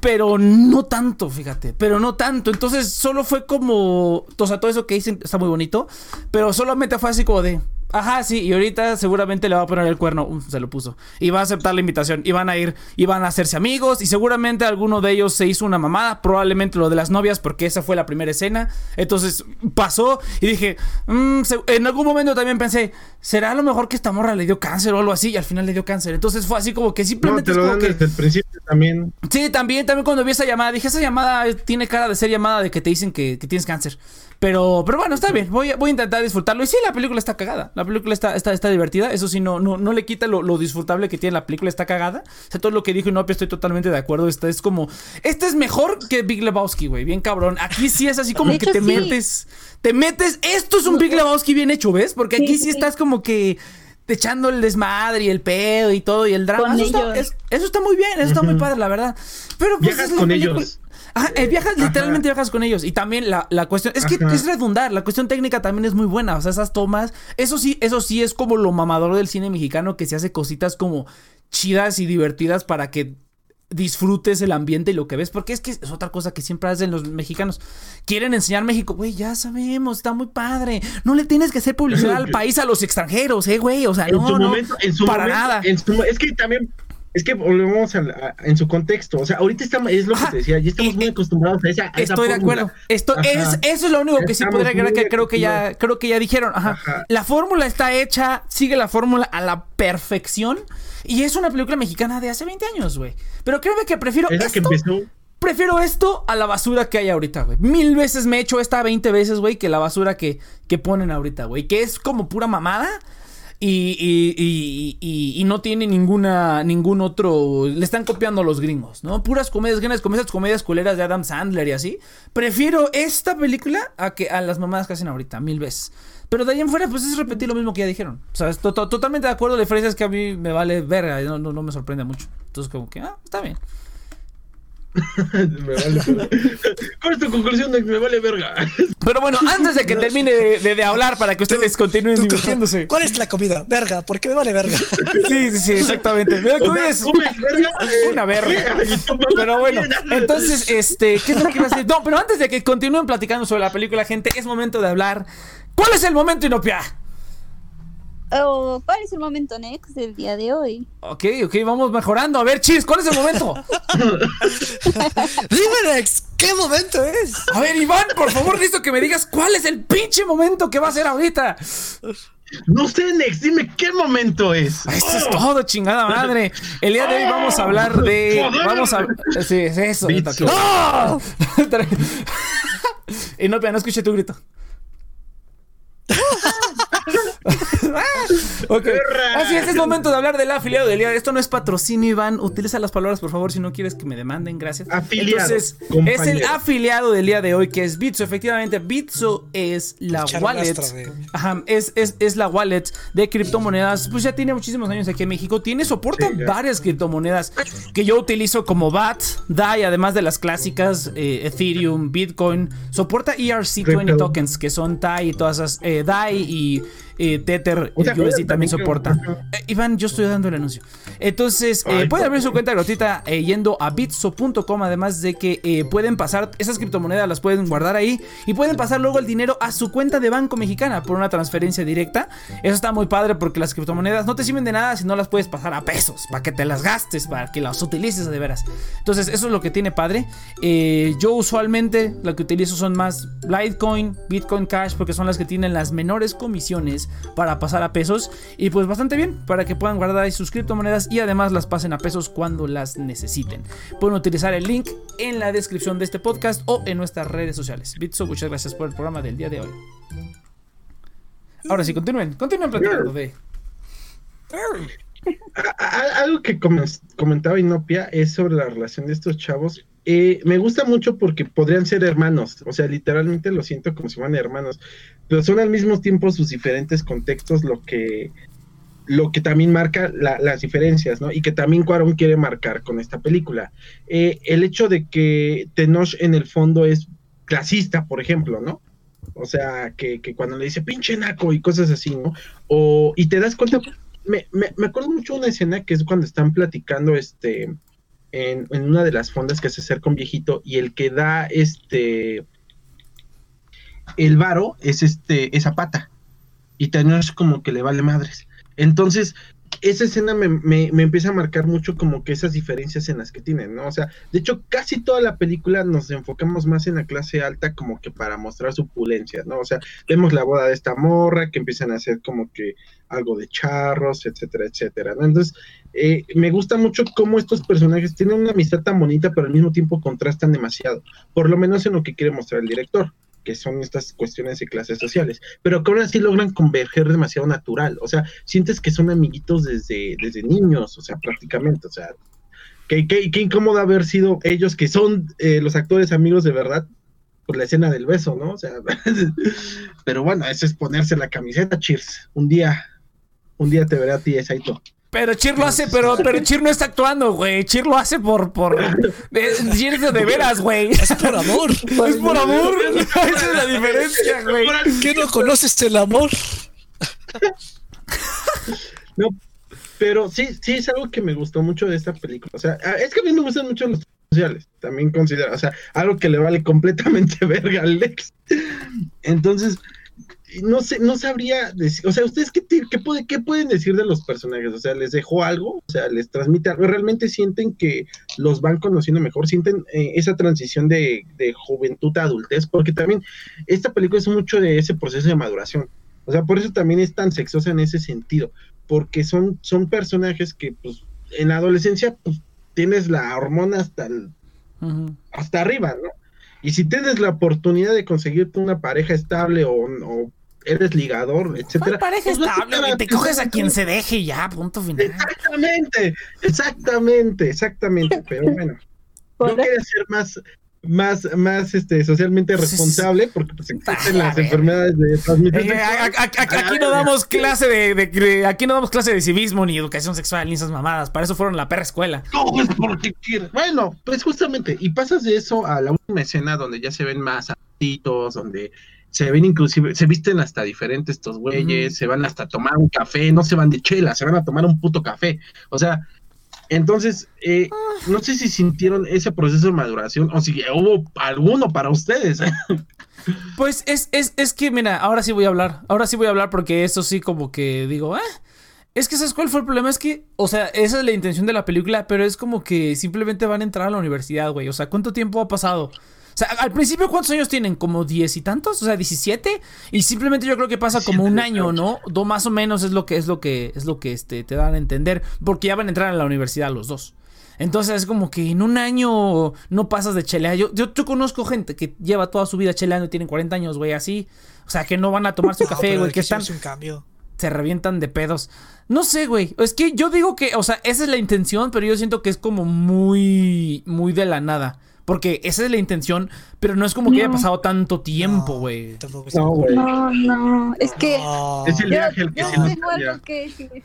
pero no tanto, fíjate, pero no tanto. Entonces solo fue como, o sea, todo eso que dicen está muy bonito, pero solamente fue así como de, ajá, sí, y ahorita seguramente le va a poner el cuerno, um, se lo puso, y va a aceptar la invitación, y van a ir, y van a hacerse amigos, y seguramente alguno de ellos se hizo una mamada, probablemente lo de las novias, porque esa fue la primera escena. Entonces pasó, y dije, mm, en algún momento también pensé, ¿será a lo mejor que esta morra le dio cáncer o algo así? Y al final le dio cáncer. Entonces fue así como que No, simplemente te es lo como dan que. desde el principio también. Sí, también, también cuando vi esa llamada, dije, esa llamada tiene cara de ser llamada de que te dicen que, que tienes cáncer. Pero, pero bueno, está bien, voy a, voy a intentar disfrutarlo. Y sí, la película está cagada. La película está, está, está divertida. Eso sí, no, no, no le quita lo, lo disfrutable que tiene la película, está cagada. O sea, todo lo que dijo Inopia estoy totalmente de acuerdo. Esta es como. Este es mejor que Big Lebowski, güey. Bien cabrón. Aquí sí es así como De que hecho, te sí. metes. Te metes. Esto es un Big Lebowski bien hecho, ¿ves? Porque aquí Sí, sí, sí. estás como que echando el desmadre y el pedo y todo y el drama. Eso está, es- eso está muy bien, eso está muy padre, la verdad. Pero pues Viajas es la con película- ellos. Ajá, eh, viajas, Ajá. literalmente viajas con ellos. Y también la, la cuestión, es que Ajá. es redundar, la cuestión técnica también es muy buena. O sea, esas tomas, eso sí, eso sí es como lo mamador del cine mexicano que se hace cositas como chidas y divertidas para que disfrutes el ambiente y lo que ves, porque es que es otra cosa que siempre hacen los mexicanos. Quieren enseñar México, güey, ya sabemos, está muy padre. No le tienes que hacer publicidad al país a los extranjeros, eh, güey, o sea, En no, su no, momento, en su para momento, nada. en su- es que también, es que volvemos a, a- en su contexto. O sea, ahorita estamos, es lo Ajá. que te decía, ya estamos Y- muy acostumbrados a esa. a esa Estoy de acuerdo. Esto es, eso es lo único que sí podría agregar que creo que ya, creo que ya dijeron. Ajá. Ajá. La fórmula está hecha, sigue la fórmula a la perfección. Y es una película mexicana de hace 20 años, güey. Pero creo que prefiero Es que esto. empezó. Prefiero esto a la basura que hay ahorita, güey. Mil veces me he hecho esta 20 veces, güey, que la basura que, que ponen ahorita, güey. Que es como pura mamada. Y, y- y- y- no tiene ninguna, ningún otro. Le están copiando los gringos, ¿no? Puras comedias, grandes comedias, comedias culeras de Adam Sandler y así. Prefiero esta película a que a las mamadas que hacen ahorita, mil veces. Pero de ahí en fuera, pues es repetir lo mismo que ya dijeron. O sea, to- to- totalmente de acuerdo. La diferencia es que a mí me vale verga, no, no, no me sorprende mucho. Entonces, como que, ah, está bien. Me vale verga. ¿Cuál es tu conclusión de que me vale verga? Pero bueno, antes de que termine de, de- de hablar para que ustedes continúen Tú- divirtiéndose. ¿Cuál es la comida? Verga, ¿por qué me vale verga? Sí, sí, sí, exactamente. ¿comes verga? Eh, una verga. Pero bueno, entonces, este, ¿qué es lo que iba a decir? No, pero antes de que continúen platicando sobre la película, gente, es momento de hablar. ¿Cuál es el momento inopia? Oh, ¿Cuál es el momento next del día de hoy? Ok, ok, vamos mejorando. A ver, Chis, ¿cuál es el momento? Dime, Nex, ¿qué momento es? A ver, Iván, por favor, necesito que me digas cuál es el pinche momento que va a ser ahorita. No sé, Nex, dime qué momento es. Eso es todo, chingada madre. El día de hoy vamos a hablar de. Vamos a. Sí, es eso. ¡Ah! y no, pero no escuché tu grito. ok. Perra. Así es, es momento de hablar del afiliado del día. Esto no es patrocinio, Iván. Utiliza las palabras, por favor, si no quieres que me demanden. Gracias. Afiliado, Entonces, es el afiliado del día de hoy, que es Bitso. Efectivamente, Bitso es la wallet. Ajá, es, es, es la wallet de criptomonedas. Pues ya tiene muchísimos años aquí en México. Tiene soporte Sí, ya. varias criptomonedas que yo utilizo como BAT, DAI, además de las clásicas eh, Ethereum, Bitcoin. Soporta ERC20 Crypto. tokens, que son DAI y todas esas. eh, DAI y eh, Tether O sea, y USD también soporta. Eh, Iván, yo estoy dando el anuncio. Entonces, eh, pueden abrir su cuenta gratuita eh, yendo a bitso.com. Además de que eh, pueden pasar esas criptomonedas, las pueden guardar ahí y pueden pasar luego el dinero a su cuenta de banco mexicana por una transferencia directa. Eso está muy padre porque las criptomonedas no te sirven de nada si no las puedes pasar a pesos para que te las gastes, para que las utilices de veras. Entonces, eso es lo que tiene padre. Eh, yo usualmente lo que utilizo son más Litecoin, Bitcoin Cash, porque son las que tienen las menores comisiones para pasar pasar a pesos. Y pues bastante bien para que puedan guardar ahí sus criptomonedas y además las pasen a pesos cuando las necesiten. Pueden utilizar el link en la descripción de este podcast o en nuestras redes sociales. Bitso, muchas gracias por el programa del día de hoy. Ahora sí, continúen, continúen platicando de. Algo que comentaba Inopia es sobre la relación de estos chavos. Eh, me gusta mucho porque podrían ser hermanos, o sea, literalmente lo siento como si fueran hermanos, pero son al mismo tiempo sus diferentes contextos lo que, lo que también marca las diferencias, ¿no? Y que también Cuarón quiere marcar con esta película. Eh, el hecho de que Tenoch en el fondo es clasista, por ejemplo, ¿no? O sea, que, que, cuando le dice pinche naco y cosas así, ¿no? O, y te das cuenta, me, me, acuerdo mucho de una escena que es cuando están platicando este en, una de las fondas que se acerca un viejito y el que da este el varo es este esa pata y es como que le vale madres. Entonces, esa escena me, me, empieza a marcar mucho como que esas diferencias en las que tienen, ¿no? O sea, de hecho, casi toda la película nos enfocamos más en la clase alta como que para mostrar su opulencia, ¿no? O sea, vemos la boda de esta morra que empiezan a hacer como que algo de charros, etcétera, etcétera, ¿no? Entonces, eh, me gusta mucho cómo estos personajes tienen una amistad tan bonita, pero al mismo tiempo contrastan demasiado, por lo menos en lo que quiere mostrar el director que son estas cuestiones de clases sociales, pero que ahora sí logran converger demasiado natural, o sea, sientes que son amiguitos desde, desde niños, o sea, prácticamente, o sea, qué, qué, incómodo haber sido ellos que son eh, los actores amigos de verdad por la escena del beso, ¿no? O sea, pero bueno, eso es ponerse la camiseta, cheers, un día, un día te veré a ti, Saito. Pero Chir lo hace, pero, pero Chir no está actuando, güey. Chir lo hace por. por de, de veras, güey. Es por amor. Es por amor. Esa es la diferencia, güey. ¿Qué no conoces el amor? No, pero sí, sí es algo que me gustó mucho de esta película. O sea, es que a mí me gustan mucho los sociales. También considero, o sea, algo que le vale completamente verga al Lex. Entonces, no sé, no sabría decir, o sea, ¿ustedes qué, qué, puede, qué pueden decir de los personajes? O sea, ¿les dejó algo? O sea, ¿les transmite algo? ¿Realmente sienten que los van conociendo mejor? ¿Sienten eh, esa transición de, juventud a adultez? Porque también esta película es mucho de ese proceso de maduración. O sea, por eso también es tan sexosa en ese sentido, porque son, son personajes que, pues, en la adolescencia, pues, tienes la hormona hasta, hasta arriba, ¿no? Y si tienes la oportunidad de conseguirte una pareja estable o, o eres ligador, etcétera. pareja pues estable, te coges a quien se deje y ya, punto final. Exactamente, exactamente, exactamente, pero bueno. Yo quería ser más, más, más este, socialmente responsable porque pues, existen las enfermedades de transmisión eh, aquí no damos clase de, aquí no damos clase de civismo ni educación sexual ni esas mamadas para eso fueron la perra escuela no es porque bueno pues justamente y pasas de eso a la última escena donde ya se ven más atitos donde se ven inclusive, se visten hasta diferentes estos güeyes, se van hasta a tomar un café, no se van de chela, se van a tomar un puto café. O sea, entonces, eh, ah. no sé si sintieron ese proceso de maduración o si hubo alguno para ustedes. pues es, es, es que, mira, ahora sí voy a hablar, ahora sí voy a hablar porque eso sí como que digo, ah, es que ¿sabes cuál fue el problema? Es que, o sea, esa es la intención de la película, pero es como que simplemente van a entrar a la universidad, güey. O sea, ¿cuánto tiempo ha pasado? O sea, al principio, ¿cuántos años tienen? ¿Como diez y tantos? O sea, 17. Y simplemente yo creo que pasa como un año, ¿no? Do, más o menos es lo que es lo que es lo que este, te dan a entender. Porque ya van a entrar a la universidad los dos. Entonces es como que en un año no pasas de chelear. Yo, yo, conozco gente que lleva toda su vida cheleando y tienen 40 años, güey, así. O sea, que no van a tomar su café, güey, que están... Un cambio. Se revientan de pedos. No sé, güey. Es que yo digo que, o sea, esa es la intención, pero yo siento que es como muy, muy de la nada. Porque esa es la intención, pero no es como que haya pasado tanto tiempo, güey. No, güey. No, no, es que... Es el viaje el que yo, tengo que decir.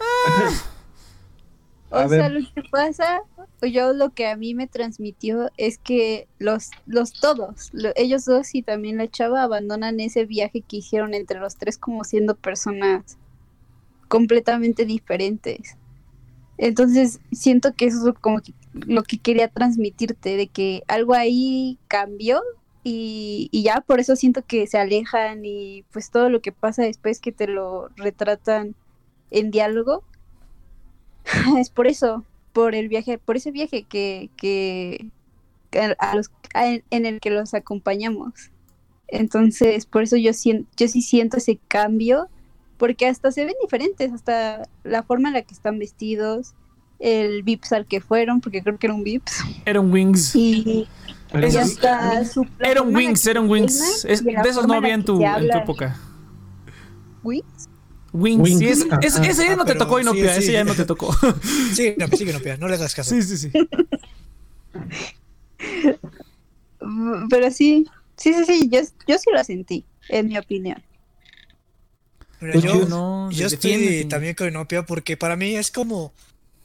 O sea, lo que pasa, yo lo que a mí me transmitió es que los, los todos, ellos dos y también la chava abandonan ese viaje que hicieron entre los tres como siendo personas completamente diferentes. Entonces siento que eso es como lo que quería transmitirte, de que algo ahí cambió y, ya por eso siento que se alejan y pues todo lo que pasa después que te lo retratan en diálogo, es por eso, por el viaje, por ese viaje que, que, a los, en el que los acompañamos. Entonces, por eso yo, siento, yo sí siento ese cambio porque hasta se ven diferentes, hasta la forma en la que están vestidos, el Vips al que fueron, porque creo que era un Vips. Era un Wings. Y, hasta su- Era un Wings, era un Wings. Es- de esos no había en tu, en tu época. ¿Wings? Wings, Wings, sí, es- ese ya Ah, no te pero tocó, Inopia, sí, sí. ese ya no te tocó. Sí, no, sí que no, le hagas caso. sí, sí, sí. Pero sí, sí, sí, sí, yo, yo sí lo sentí, en mi opinión. Mira, Pues yo, yo no, yo estoy también con Inopia porque para mí es como,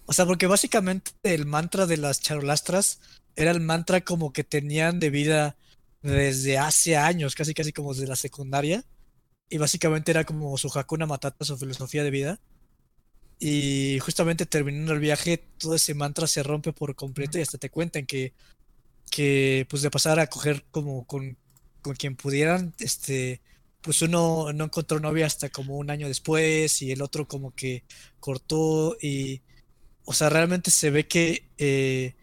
o sea, porque básicamente el mantra de las charolastras era el mantra como que tenían de vida desde hace años, casi casi como desde la secundaria, y básicamente era como su Hakuna Matata, su filosofía de vida. Y justamente terminando el viaje, todo ese mantra se rompe por completo y hasta te cuentan que, que pues de pasar a coger como con, con quien pudieran, este, pues uno no encontró novia hasta como un año después y el otro como que cortó y, o sea, realmente se ve que eh,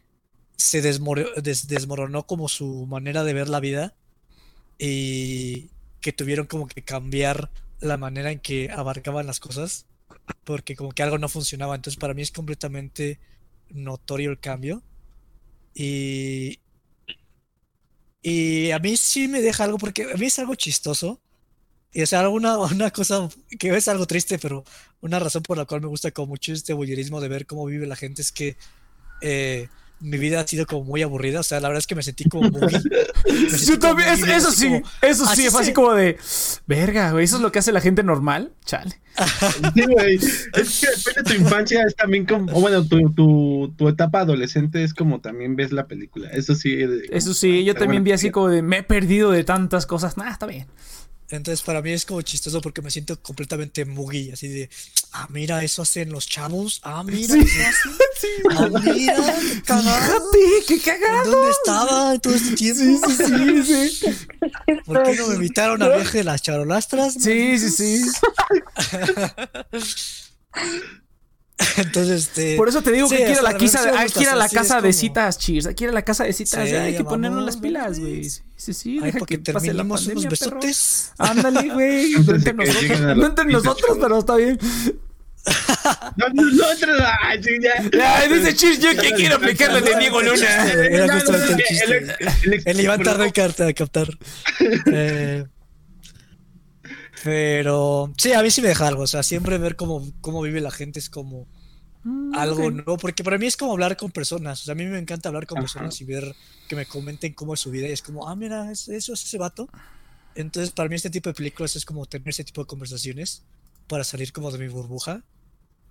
se desmoro- des- desmoronó como su manera de ver la vida y que tuvieron como que cambiar la manera en que abarcaban las cosas porque como que algo no funcionaba. Entonces para mí es completamente notorio el cambio y y a mí sí me deja algo porque a mí es algo chistoso. Y o sea, una, una cosa que es algo triste, pero una razón por la cual me gusta como mucho este voyerismo de ver cómo vive la gente es que eh, mi vida ha sido como muy aburrida. O sea, la verdad es que me sentí como muy. me sentí Yo como también, muy es- bien, eso sí, como- eso sí, fue así se- como de, verga, güey, eso es lo que hace la gente normal, chale. Sí, güey. Es que depende de tu infancia, es también como, o bueno, tu, tu, tu etapa adolescente es como también ves la película. Eso sí. de- Eso sí, yo también vi así sí. como de, me he perdido de tantas cosas, nah, está bien. Entonces, para mí es como chistoso porque me siento completamente muggy, así de, ah, mira, eso hacen los chavos, ah, mira, Sí. eso hacen, ah, mira, qué cagado, qué ¿en cagado. dónde estaba todo este tiempo? Sí, sí, sí, sí. ¿Por qué no me invitaron al viaje de las charolastras? Sí, sí, sí. Entonces, este, Por eso te digo Sí, que hay que ir a o sea, la, quisa- hay que ir a casa de como- citas, cheers. Hay que ir a la casa de citas, Sí, ya hay que ponernos las pilas, güey. Sí, sí, sí. ay, deja porque que pase la unos pandemia, perro. besotes. Ándale, güey. No entre nosotros, no entre pero está bien. No, no, no, ay, ya. Ay, dice Cheers, yo que quiero aplicarle de Diego Luna. Era no, el chiste. el- Iván tardó en carta a captar. Eh, pero sí, a mí sí me deja algo. O sea, siempre ver cómo, cómo vive la gente es como algo nuevo. Porque para mí es como hablar con personas. O sea, a mí me encanta hablar con Ajá. personas y ver que me comenten cómo es su vida. Y es como, ah, mira, es- eso es ese vato. Entonces, para mí este tipo de películas es como tener ese tipo de conversaciones para salir como de mi burbuja.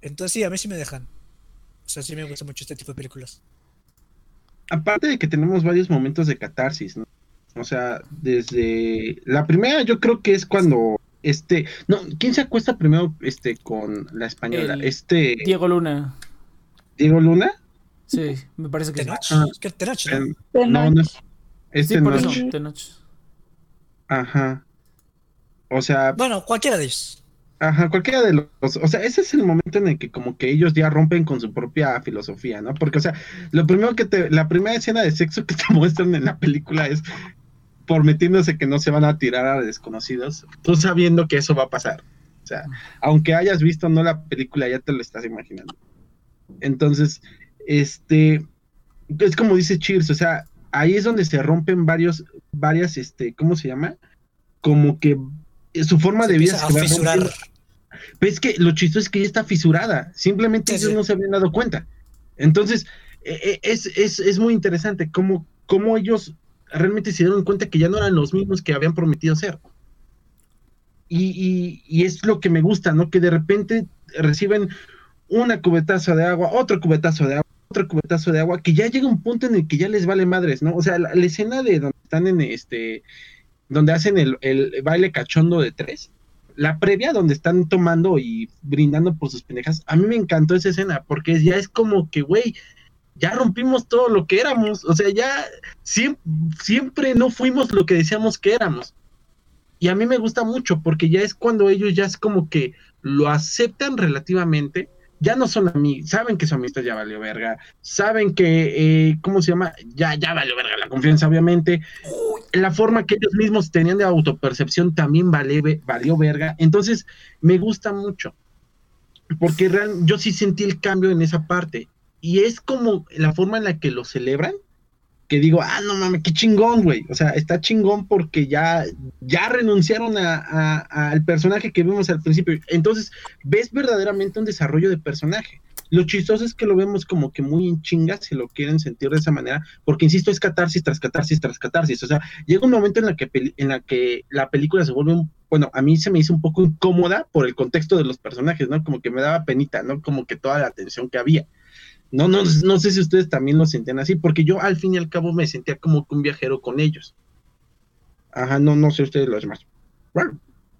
Entonces, sí, a mí sí me dejan. O sea, sí me gusta mucho este tipo de películas. Aparte de que tenemos varios momentos de catarsis, ¿no? O sea, desde la primera yo creo que es cuando este, no, ¿quién se acuesta primero este con la española? El Este Diego Luna. Diego Luna? Sí, me parece que sí. Tenoch. Ah. Es que Tenoch, ¿no? Eh, no, no es este Sí, por no. eso. Tenoch. Ajá. O sea, Bueno, cualquiera de ellos. Ajá, cualquiera de los, o sea, ese es el momento en el que como que ellos ya rompen con su propia filosofía, ¿no? Porque, o sea, lo primero que te, la primera escena de sexo que te muestran en la película es prometiéndose que no se van a tirar a desconocidos, tú sabiendo que eso va a pasar. O sea, aunque hayas visto no la película, ya te lo estás imaginando. Entonces, este, es como dice Cheers, o sea, ahí es donde se rompen varios, varias, este, ¿cómo se llama? Como que su forma Se de vida se fisurar. rompiendo. Pero es que lo chistoso es que ella está fisurada. Simplemente Sí, ellos sí. no se habían dado cuenta. Entonces, eh, eh, es, es, es muy interesante cómo, cómo ellos realmente se dieron cuenta que ya no eran los mismos que habían prometido ser. Y, y, y es lo que me gusta, ¿no? Que de repente reciben una cubetazo de agua, otro cubetazo de agua, otro cubetazo de agua, que ya llega un punto en el que ya les vale madres, ¿no? O sea, la, la escena de donde están en este, donde hacen el, el baile cachondo de tres, la previa donde están tomando y brindando por sus pendejas, a mí me encantó esa escena, porque ya es como que, güey, ya rompimos todo lo que éramos, o sea, ya siempre, no fuimos lo que decíamos que éramos. Y a mí me gusta mucho, porque ya es cuando ellos ya es como que lo aceptan relativamente, ya no son amigos, saben que su amistad ya valió verga, saben que, eh, ¿cómo se llama? Ya, ya valió verga la confianza, obviamente. La forma que ellos mismos tenían de autopercepción también valió verga. Entonces, me gusta mucho. Porque real, yo sí sentí el cambio en esa parte. Y es como la forma en la que lo celebran, que digo, ah, no mames, qué chingón, güey. O sea, está chingón porque ya, ya renunciaron al personaje que vimos al principio. Entonces, ves verdaderamente un desarrollo de personaje. Lo chistoso es que lo vemos como que muy en chingas, si lo quieren sentir de esa manera, porque insisto, es catarsis tras catarsis tras catarsis. O sea, llega un momento en la que, en la, que la película se vuelve bueno, a mí se me hizo un poco incómoda por el contexto de los personajes, ¿no? Como que me daba penita, ¿no? Como que toda la atención que había. No, no, no sé si ustedes también lo sentían así, porque yo al fin y al cabo me sentía como que un viajero con ellos. Ajá, no, no sé ustedes los demás.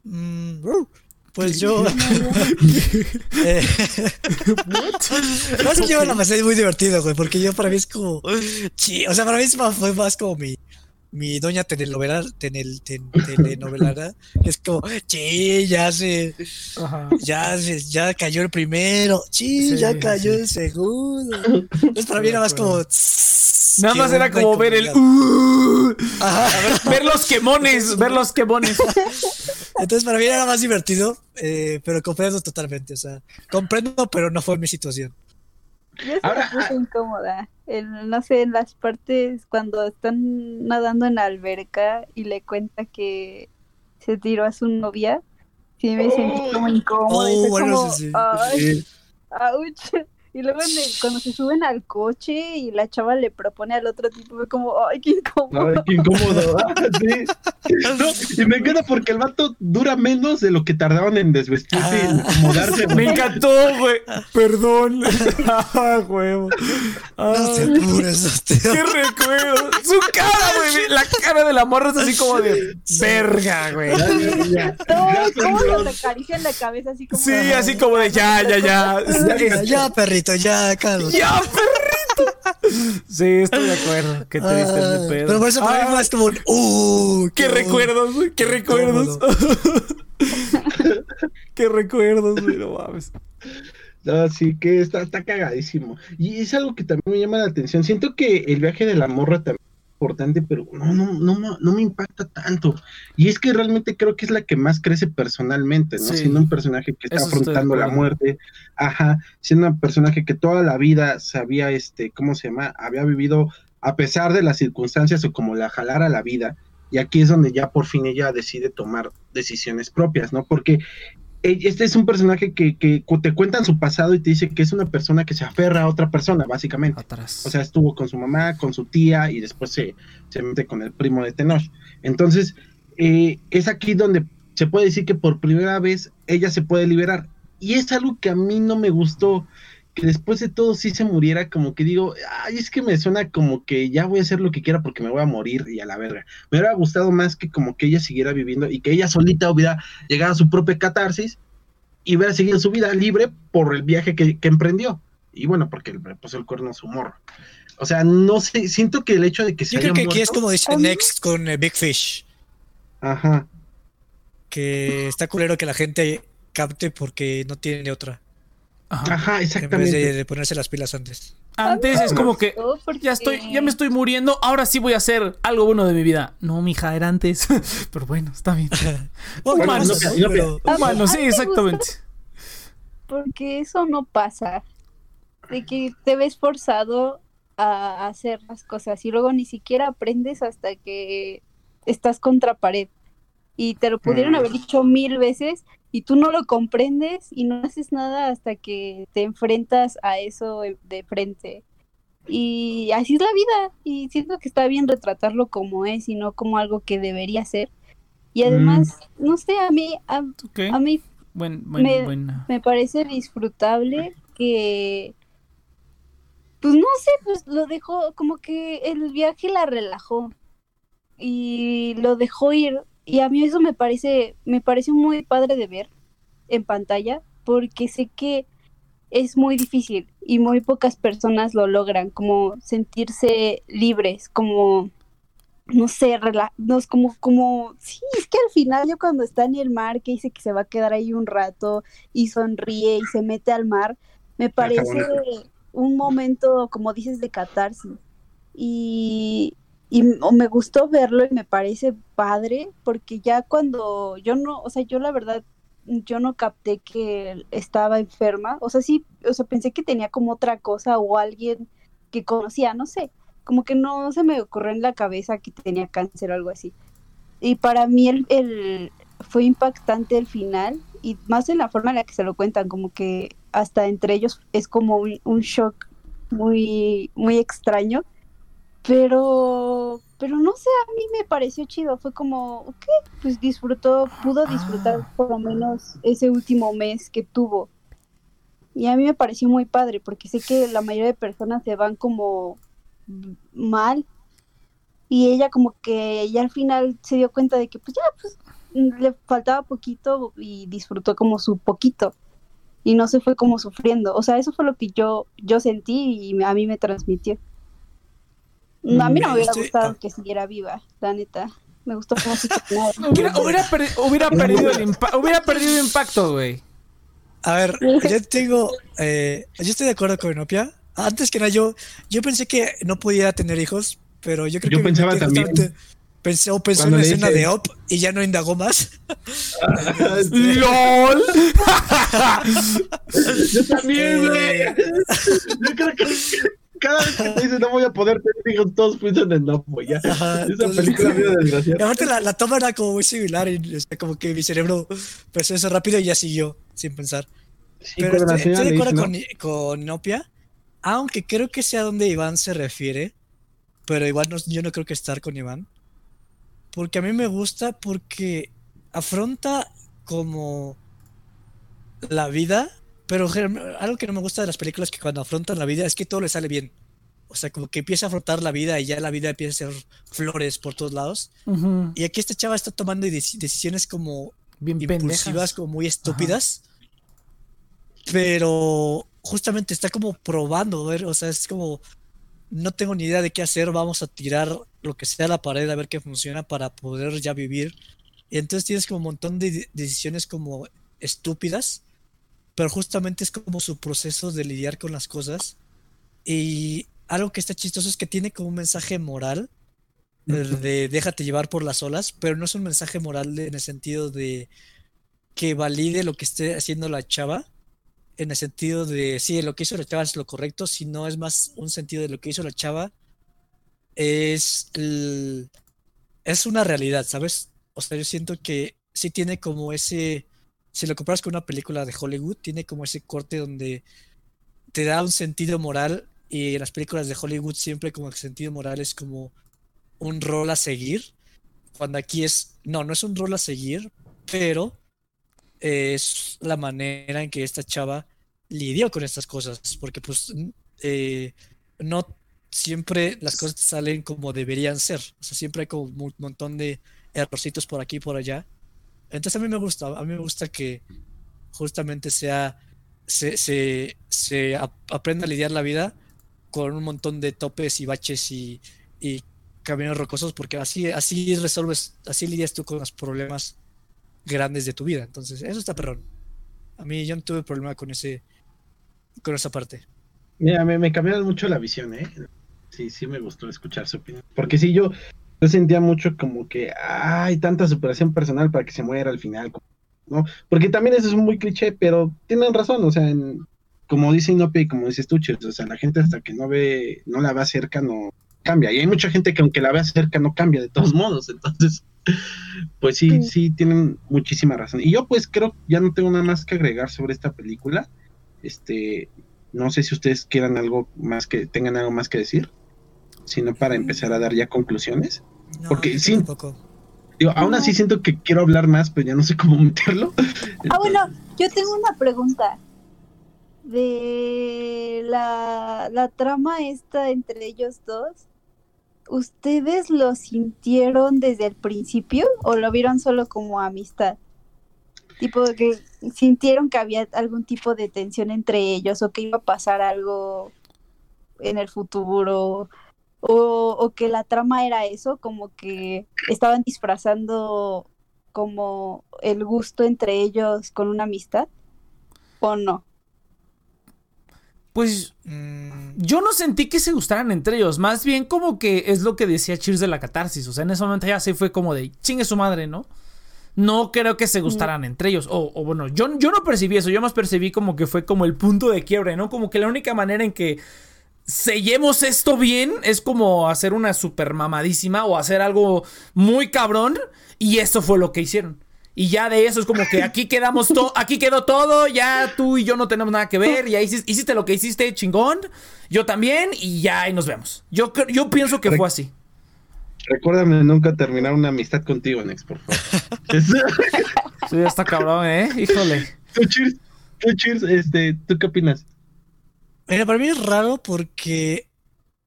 Mm, pues yo. eh, no sé, yo me pasé muy divertido, güey, porque yo para mí es como. o sea, para mí fue más como mi mi doña telenovela, tenel, ten, telenovelara, es como, sí, ya se, ya se, ya cayó el primero, sí, ya cayó el segundo. Entonces para mí era más como, nada más era como ver el, uh, ver, los quemones, ver los quemones. Entonces para mí era más divertido, eh, pero comprendo totalmente, o sea, comprendo, pero no fue mi situación. Yo Ahora, me incómoda. no sé, en las partes cuando están nadando en la alberca y le cuenta que se tiró a su novia, sí me sentí como. Oh, bueno, como, sí, sí. Ay, y luego cuando se suben al coche y la chava le propone al otro tipo, fue como, ay, qué incómodo. Ay, qué incómodo. sí. y me encanta porque el vato dura menos de lo que tardaban en desvestirse y ah. acomodarse. Me encantó, güey. Perdón. ah, huevo. No se apures, Qué recuerdo. Su cara, güey. La cara de la morra es así como de verga, güey. ¿Cómo lo acaricia en la cabeza así como? Sí, así como de ya, ya, ya. Ya, ya perrito ya, Carlos. ¡Ya, perrito! Sí, estoy de acuerdo. Qué triste ah, pedo. Pero por eso para mí es como ¡Uh! ¡Qué, recuerdos, ¡Qué recuerdos! ¡Qué recuerdos, güey! No mames. sí, que está, está cagadísimo. Y es algo que también me llama la atención. Siento que el viaje de la morra también importante, pero no, no, no, no me impacta tanto. Y es que realmente creo que es la que más crece personalmente, ¿no? Siendo un personaje que está afrontando la muerte, ajá, siendo un personaje que toda la vida sabía, este, ¿cómo se llama? Había vivido a pesar de las circunstancias o como la jalara la vida. Y aquí es donde ya por fin ella decide tomar decisiones propias, ¿no? Porque este es un personaje que, que, te cuentan su pasado y te dice que es una persona que se aferra a otra persona, básicamente. O sea, estuvo con su mamá, con su tía y después se, se mete con el primo de Tenoch. Entonces, eh, es aquí donde se puede decir que por primera vez ella se puede liberar. Y es algo que a mí no me gustó que después de todo sí se muriera, como que digo, ay, es que me suena como que ya voy a hacer lo que quiera porque me voy a morir y a la verga. Me hubiera gustado más que como que ella siguiera viviendo y que ella solita hubiera llegado a su propia catarsis y hubiera seguido su vida libre por el viaje que, emprendió. Y bueno, porque pues el cuerno su humor. O sea, no sé, siento que el hecho de que se Yo creo que aquí es como dice Next con eh, Big Fish. Ajá. Que está culero que la gente capte porque no tiene otra. Ajá, exactamente. En vez de, ponerse las pilas antes. Antes es como que ya estoy, ya me estoy muriendo, ahora sí voy a hacer algo bueno de mi vida. No, mija, era antes. Pero bueno, está bien. Humano, sí, exactamente. Porque eso no pasa. De que te ves forzado a hacer las cosas y luego ni siquiera aprendes hasta que estás contra pared. Y te lo pudieron mm. haber dicho mil veces y tú no lo comprendes y no haces nada hasta que te enfrentas a eso de frente. Y así es la vida y siento que está bien retratarlo como es y no como algo que debería ser. Y además, mm. no sé, a mí, a, mí me, parece disfrutable que, pues no sé, pues lo dejó, como que el viaje la relajó y lo dejó ir y a mí eso me parece, me parece muy padre de ver en pantalla, porque sé que es muy difícil y muy pocas personas lo logran, como sentirse libres, como no sé, no, como, como, sí, es que al final yo cuando está en el mar, que dice que se va a quedar ahí un rato y sonríe y se mete al mar, Me Ajá, parece un momento, como dices, de catarsis. Y, y me gustó verlo y me parece padre, porque ya cuando yo no, o sea, yo la verdad, yo no capté que estaba enferma. O sea, sí, o sea, pensé que tenía como otra cosa o alguien que conocía, no sé, como que no se me ocurrió en la cabeza que tenía cáncer o algo así. Y para mí el, el- fue impactante el final y más en la forma en la que se lo cuentan, como que hasta entre ellos es como un, un shock muy, muy extraño. Pero, pero no sé, a mí me pareció chido. Fue como, ok, pues disfrutó, pudo disfrutar Ah. por lo menos ese último mes que tuvo. Y a mí me pareció muy padre, porque sé que la mayoría de personas se van como mal. Y ella como que ya al final se dio cuenta de que pues ya, pues le faltaba poquito y disfrutó como su poquito. Y no se fue como sufriendo. O sea, eso fue lo que yo, yo sentí y a mí me transmitió. No, a mí no me Mm, hubiera gustado ah. que siguiera viva, la neta. Me gustó cómo se. Hubiera, hubiera perdi- hubiera perdido el hubiera perdido impacto, güey. A ver, yo tengo. eh, yo estoy de acuerdo con Inopia. Antes que nada, yo, yo pensé que no podía tener hijos, pero yo creo Yo que. pensaba también. Pensé, o pensó en la escena dije- de Op y ya no indagó más. ¡LOL! Yo también, güey. Eh, Yo creo que cada vez que te dicen no voy a poder tener hijos, todos piensan en no, pues ya. Ajá, Esa entonces- película medio Y desgraciada. aparte la, la toma era como muy similar y o sea, como que mi cerebro pensó eso rápido y ya siguió sin pensar. Sí, Pero la estoy, estoy de acuerdo dice, con, ¿no? con Nopia, aunque creo que sea donde Iván se refiere, pero igual no- yo no creo que estar con Iván. Porque a mí me gusta porque afronta como la vida, pero algo que no me gusta de las películas que cuando afrontan la vida es que todo le sale bien. O sea, como que empieza a afrontar la vida y ya la vida empieza a ser flores por todos lados. Ujú. Y aquí esta chava está tomando deci- decisiones como Bien impulsivas, pendejas. como muy estúpidas. Pero justamente está como probando, ver, o sea, es como no tengo ni idea de qué hacer, vamos a tirar lo que sea a la pared a ver qué funciona para poder ya vivir. Y entonces tienes como un montón de- decisiones como estúpidas, pero justamente es como su proceso de lidiar con las cosas. Y algo que está chistoso es que tiene como un mensaje moral de déjate llevar por las olas, pero no es un mensaje moral de- en el sentido de que valide lo que esté haciendo la chava, en el sentido de sí, lo que hizo la chava es lo correcto, sino es más un sentido de lo que hizo la chava es el- es una realidad, ¿sabes? O sea, yo siento que sí tiene como ese, si lo comparas con una película de Hollywood, tiene como ese corte donde te da un sentido moral y en las películas de Hollywood siempre como el sentido moral es como un rol a seguir, cuando aquí es, no, no es un rol a seguir, pero es la manera en que esta chava lidió con estas cosas, porque pues eh, no siempre las cosas salen como deberían ser, o sea, siempre hay como un montón de errorcitos por aquí y por allá. Entonces a mí me gusta, a mí me gusta que justamente sea, se, se, se ap- aprenda a lidiar la vida con un montón de topes y baches y, y caminos rocosos, porque así, así resuelves, así lidias tú con los problemas grandes de tu vida. Entonces, eso está perrón. A mí yo no tuve problema con ese, con esa parte. Mira, me, me cambiaron mucho la visión, ¿eh? Sí, sí me gustó escuchar su opinión. Porque sí, yo, yo sentía mucho como que hay tanta superación personal para que se muera al final, ¿no? Porque también eso es muy cliché, pero tienen razón, o sea, en- como dice Inopia y como dices tú, Chis, o sea, la gente hasta que no ve, no la ve cerca no cambia. Y hay mucha gente que aunque la vea cerca no cambia de todos modos, entonces, pues sí, Sí. sí, tienen muchísima razón. Y yo pues creo, ya no tengo nada más que agregar sobre esta película. Este, no sé si ustedes quieran algo más que, tengan algo más que decir, sino para empezar a dar ya conclusiones. No, Porque yo sí. tampoco. Digo, aún así siento que quiero hablar más, pero ya no sé cómo meterlo. Ah, bueno, yo tengo una pregunta. De la, la trama esta entre ellos dos, ¿ustedes lo sintieron desde el principio o lo vieron solo como amistad? Tipo que sintieron que había algún tipo de tensión entre ellos o que iba a pasar algo en el futuro o, o que la trama era eso, como que estaban disfrazando como el gusto entre ellos con una amistad o no. Pues Mm, yo no sentí que se gustaran entre ellos, más bien como que es lo que decía Cheers de la catarsis, o sea, en ese momento ya se fue como de chingue su madre, ¿no? No creo que se gustaran entre ellos, o, o bueno, yo, yo no percibí eso, yo más percibí como que fue como el punto de quiebre, ¿no? Como que la única manera en que sellemos esto bien es como hacer una super mamadísima o hacer algo muy cabrón, y esto fue lo que hicieron. Y ya de eso es como que aquí quedamos todo, aquí quedó todo, ya tú y yo no tenemos nada que ver, ya hiciste, hiciste lo que hiciste chingón, yo también, y ya ahí nos vemos. Yo, yo pienso que fue así. Recuérdame nunca terminar una amistad contigo, Nex, por favor. Sí, ya está cabrón, ¿eh? Híjole. tú, cheers, tú, cheers, este, ¿tú qué opinas? Mira, para mí es raro porque,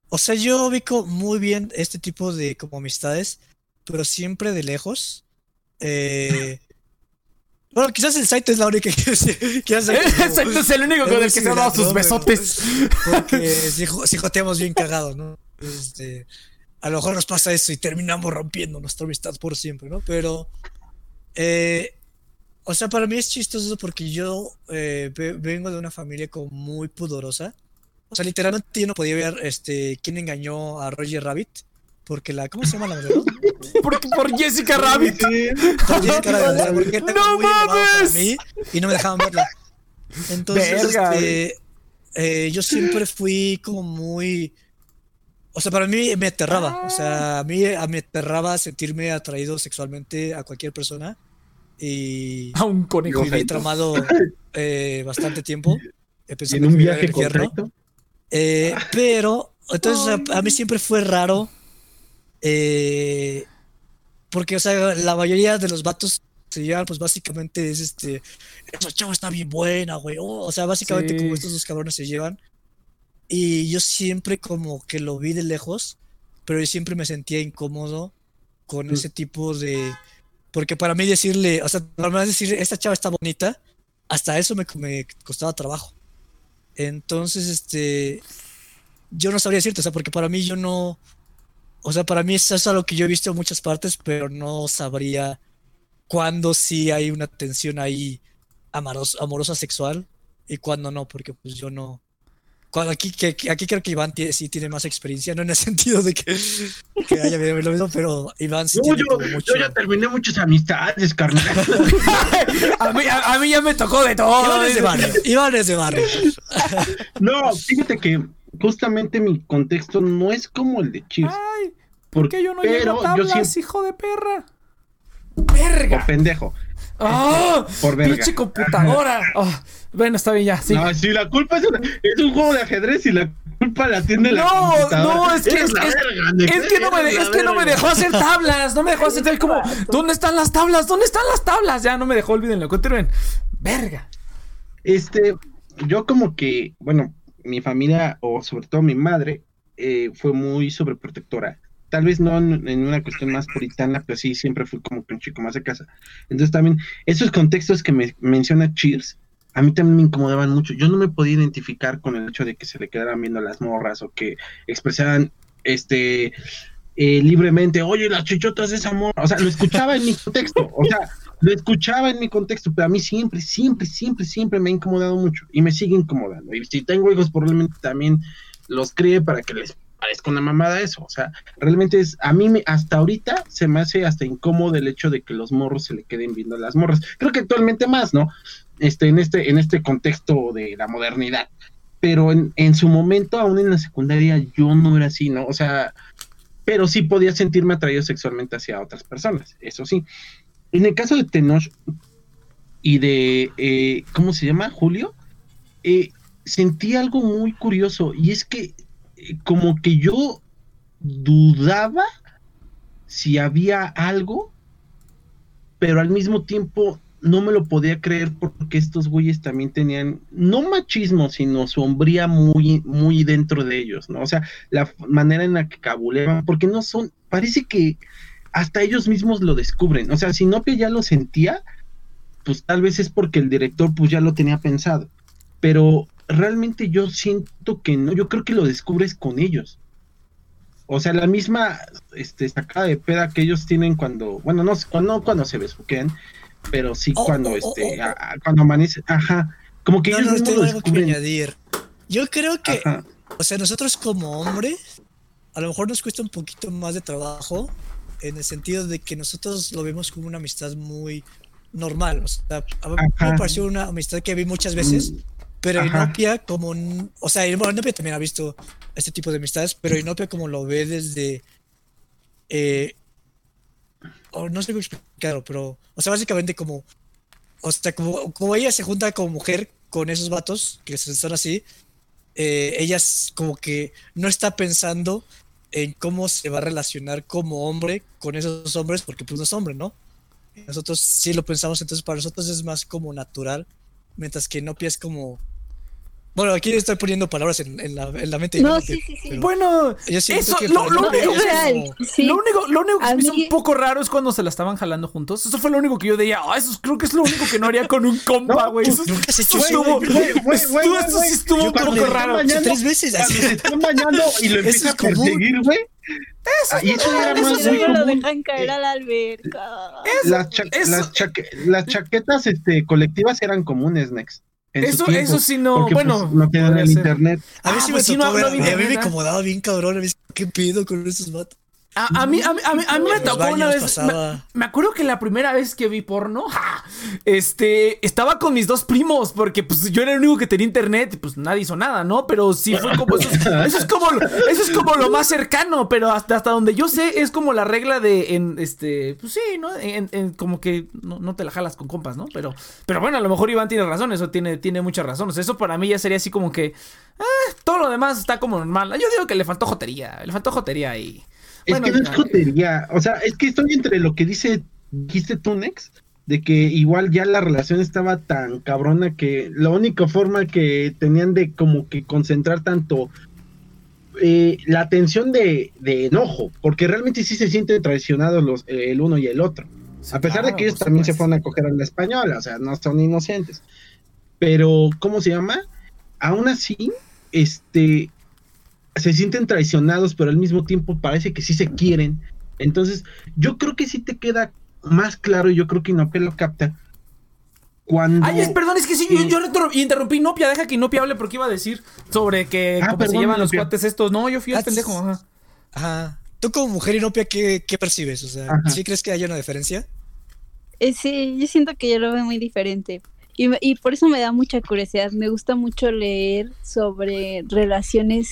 o sea, yo ubico muy bien este tipo de como amistades, pero siempre de lejos. Eh, bueno, quizás el site es la única que, que hace como- Exacto, es el único con el que se ha dado sus besotes. Porque si, si joteamos bien cagados, ¿no? Este, a lo mejor nos pasa eso y terminamos rompiendo nuestra amistad por siempre, ¿no? Pero, eh, o sea, para mí es chistoso porque yo eh, ve- vengo de una familia como muy pudorosa. O sea, literalmente yo no podía ver este, quién engañó a Roger Rabbit. Porque la, ¿cómo se llama la modelo? Por, por Jessica Rabbit. Por Jessica Rabbit, porque era ¡No muy mames! mí y no me dejaban verla. Entonces, Verga, este, eh, yo siempre fui como muy... O sea, para mí me aterraba. O sea, a mí me aterraba sentirme atraído sexualmente a cualquier persona. Y A un conejo. viví tramado eh, bastante tiempo. En un viaje infierno. correcto. Eh, pero, entonces a, a mí siempre fue raro. eh, porque, o sea, la mayoría de los vatos se llevan, pues básicamente es este. Esa chava está bien buena, güey. oh, o sea, básicamente Sí. como estos dos cabrones se llevan. Y yo siempre como que lo vi de lejos, pero yo siempre me sentía incómodo con Mm. ese tipo de. Porque para mí decirle, o sea, normal decir, esta chava está bonita, hasta eso me, costaba trabajo. Entonces, este, yo no sabría decirte, o sea, porque para mí yo no, o sea, para mí eso es algo que yo he visto en muchas partes, pero no sabría cuándo sí hay una tensión ahí amoros- amorosa sexual y cuándo no, porque pues yo no. Cuando aquí, que, que- aquí creo que Iván sí tiene más experiencia, no en el sentido de que, que haya vivido lo mismo, pero Iván sí No, tiene yo, mucho. yo ya terminé muchas amistades, carnal. A mí, a, a mí ya me tocó de todo. Iván es de barrio, Iván es de barrio. No, fíjate que justamente mi contexto no es como el de Cheers. Ay, ¿por qué yo no pero llego a tablas, siempre- hijo de perra? Por ¡Verga! pendejo. ¡Ah! Por verga. ¡Pinche computadora! Ah, bueno, está bien ya, sí. No, sí, la culpa es, una- es un juego de ajedrez y la culpa la tiene la No, computadora. no, es que- es- la es- verga, Nex, Es que no me, es que no me dejó hacer tablas, no me dejó hacer como, ¿dónde están las tablas? ¿Dónde están las tablas? Ya no me dejó, olvídenlo, continúen. Verga. Este, yo como que, bueno, mi familia, o sobre todo mi madre, eh, fue muy sobreprotectora. Tal vez no en, en una cuestión más puritana, pero sí siempre fui como que un chico más de casa. Entonces también, esos contextos que me menciona Cheers, a mí también me incomodaban mucho. Yo no me podía identificar con el hecho de que se le quedaran viendo las morras o que expresaran este eh, libremente, oye, las chichotas de esa morra. O sea, lo escuchaba en mi contexto. O sea, lo escuchaba en mi contexto, pero a mí siempre, siempre, siempre, siempre me ha incomodado mucho y me sigue incomodando. Y si tengo hijos, probablemente también los críe para que les parezca una mamada eso. O sea, realmente es, a mí me, hasta ahorita se me hace hasta incómodo el hecho de que los morros se le queden viendo a las morras. Creo que actualmente más, ¿no? Este, en este, en este contexto de la modernidad. Pero en, en su momento, aún en la secundaria, yo no era así, ¿no? O sea, pero sí podía sentirme atraído sexualmente hacia otras personas, eso sí. En el caso de Tenoch y de, eh, ¿cómo se llama? Julio, eh, sentí algo muy curioso y es que eh, como que yo dudaba si había algo, pero al mismo tiempo no me lo podía creer porque estos güeyes también tenían, no machismo, sino sombría muy, muy dentro de ellos, ¿no? O sea, la manera en la que cabuleaban, porque no son, parece que hasta ellos mismos lo descubren, o sea, si Nopia ya lo sentía, pues tal vez es porque el director pues ya lo tenía pensado, pero realmente yo siento que no, yo creo que lo descubres con ellos. O sea, la misma este, sacada de peda que ellos tienen cuando, bueno, no, no cuando se besuquean, pero sí Oh, cuando oh, oh, este, oh, oh. a- a- cuando amanece, ajá, como que No, ellos no, mismos lo algo que descubren. añadir. Yo creo que, Ajá. o sea, nosotros como hombres, a lo mejor nos cuesta un poquito más de trabajo en el sentido de que nosotros lo vemos como una amistad muy normal. O sea, a me pareció una amistad que vi muchas veces, pero Ajá. Inopia como, o sea, bueno, Inopia también ha visto este tipo de amistades, pero Inopia como lo ve desde, eh, no sé cómo explicarlo, pero, o sea, básicamente como, o sea, como, ella se junta como mujer con esos vatos que son así, eh, ella como que no está pensando en cómo se va a relacionar como hombre con esos hombres, porque pues no es hombre, ¿no? Nosotros sí lo pensamos, entonces para nosotros es más como natural, mientras que Nopia es como... Bueno, aquí estoy poniendo palabras en, en la, en la mente. No, sí, sí, sí. Bueno, eso, que lo, único, es Sí. lo único, lo único que A se me hizo un poco raro es cuando se la estaban jalando juntos. Eso fue lo único que yo decía, ah, eso creo que es lo único que no haría con un compa, No, güey. Eso, nunca hecho eso eso, estuvo, esto sí estuvo un poco raro. bañando- tres veces así. se están bañando y lo empieza es a perseguir, güey. Eso era Ay, más muy no lo dejan caer a la alberca. Las, cha- eso- las, chaque- las chaquetas este, colectivas eran comunes, Next. En Eso, tiempo, eso sí no, porque, pues, bueno. no tenían podría el ser. internet. A mí Ah, sí pues me sí, no- tocó no a mí me nada. incomodaba bien cabrón, a mí, ¿qué pido con esos vatos? A, a mí, a mí, a mí, a mí me tocó una vez. pasaba- Me, me acuerdo que la primera vez que vi porno, ¡ja! este, estaba con mis dos primos, porque pues yo era el único que tenía internet, y pues nadie hizo nada, ¿no? Pero sí fue como eso, es- eso es como, lo- eso es como lo más cercano, pero hasta, hasta donde yo sé es como la regla de, en, este, pues sí, ¿no? En, en- como que no, no te la jalas con compas, ¿no? Pero, pero bueno, a lo mejor Iván tiene razón, eso tiene, tiene muchas razones. Eso para mí ya sería así como que, eh, todo lo demás está como normal. Yo digo que le faltó jotería, le faltó jotería ahí. Es Bueno, que no es jotería. O sea, es que estoy entre lo que dice, dijiste tú, Next, de que igual ya la relación estaba tan cabrona que la única forma que tenían de como que concentrar tanto eh, la atención de, de enojo, porque realmente sí se sienten traicionados los, eh, el uno y el otro. A pesar de claro, que ellos también se fueron a coger a la española, o sea, no son inocentes. Pero, ¿cómo se llama? Aún así, este, se sienten traicionados, pero al mismo tiempo parece que sí se quieren. Entonces, yo creo que sí te queda más claro, y yo creo que Inopia lo capta. Cuando. Ay, es, perdón, es que sí, yo, yo retro- interrumpí Nopia, deja que Nopia hable porque iba a decir sobre que Ah, cómo se llevan los cuates estos. No, yo fui el Ah, pendejo. Ajá. Ajá. Tú como mujer inopia, ¿qué, qué percibes? O sea, Ajá. ¿sí crees que haya una diferencia? Eh, sí, yo siento que yo lo veo muy diferente. Y, me- y por eso me da mucha curiosidad. Me gusta mucho leer sobre relaciones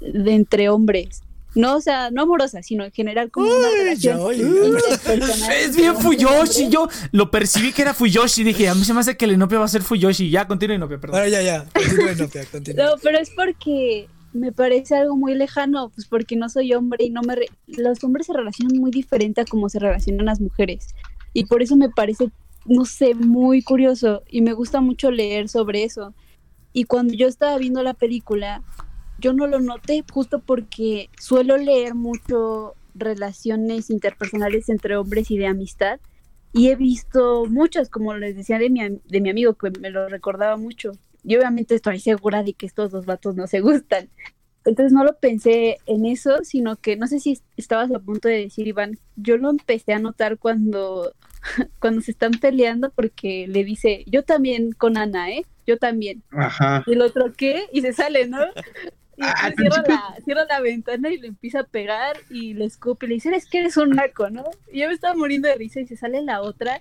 de entre hombres. No, o sea, no amorosas, sino en general como una relación interpersonal Es bien. Fuyoshi. Yo lo percibí que era Fuyoshi. Dije, a mí se me hace que el Inopia va a ser Fuyoshi. Ya, continúa Inopia, perdón. Bueno, ya, ya. Continúa, inopia, continúa. No, pero es porque me parece algo muy lejano, pues porque no soy hombre y no me... re- Los hombres se relacionan muy diferente a como se relacionan las mujeres. Y por eso me parece, no sé, muy curioso y me gusta mucho leer sobre eso. Y cuando yo estaba viendo la película, yo no lo noté justo porque suelo leer mucho relaciones interpersonales entre hombres y de amistad. Y he visto muchas, como les decía de mi, de mi amigo, que me lo recordaba mucho. Y obviamente estoy segura de que estos dos vatos no se gustan. Entonces no lo pensé en eso, sino que no sé si estabas a punto de decir, Iván, yo lo empecé a notar cuando, cuando se están peleando porque le dice, yo también con Ana, ¿eh? Yo también. Ajá. Y el otro, ¿qué? Y se sale, ¿no? Ah, cierra, la, cierra la ventana y le empieza a pegar y le escupe y le dice, eres que eres un naco, ¿no? Y yo me estaba muriendo de risa y se sale la otra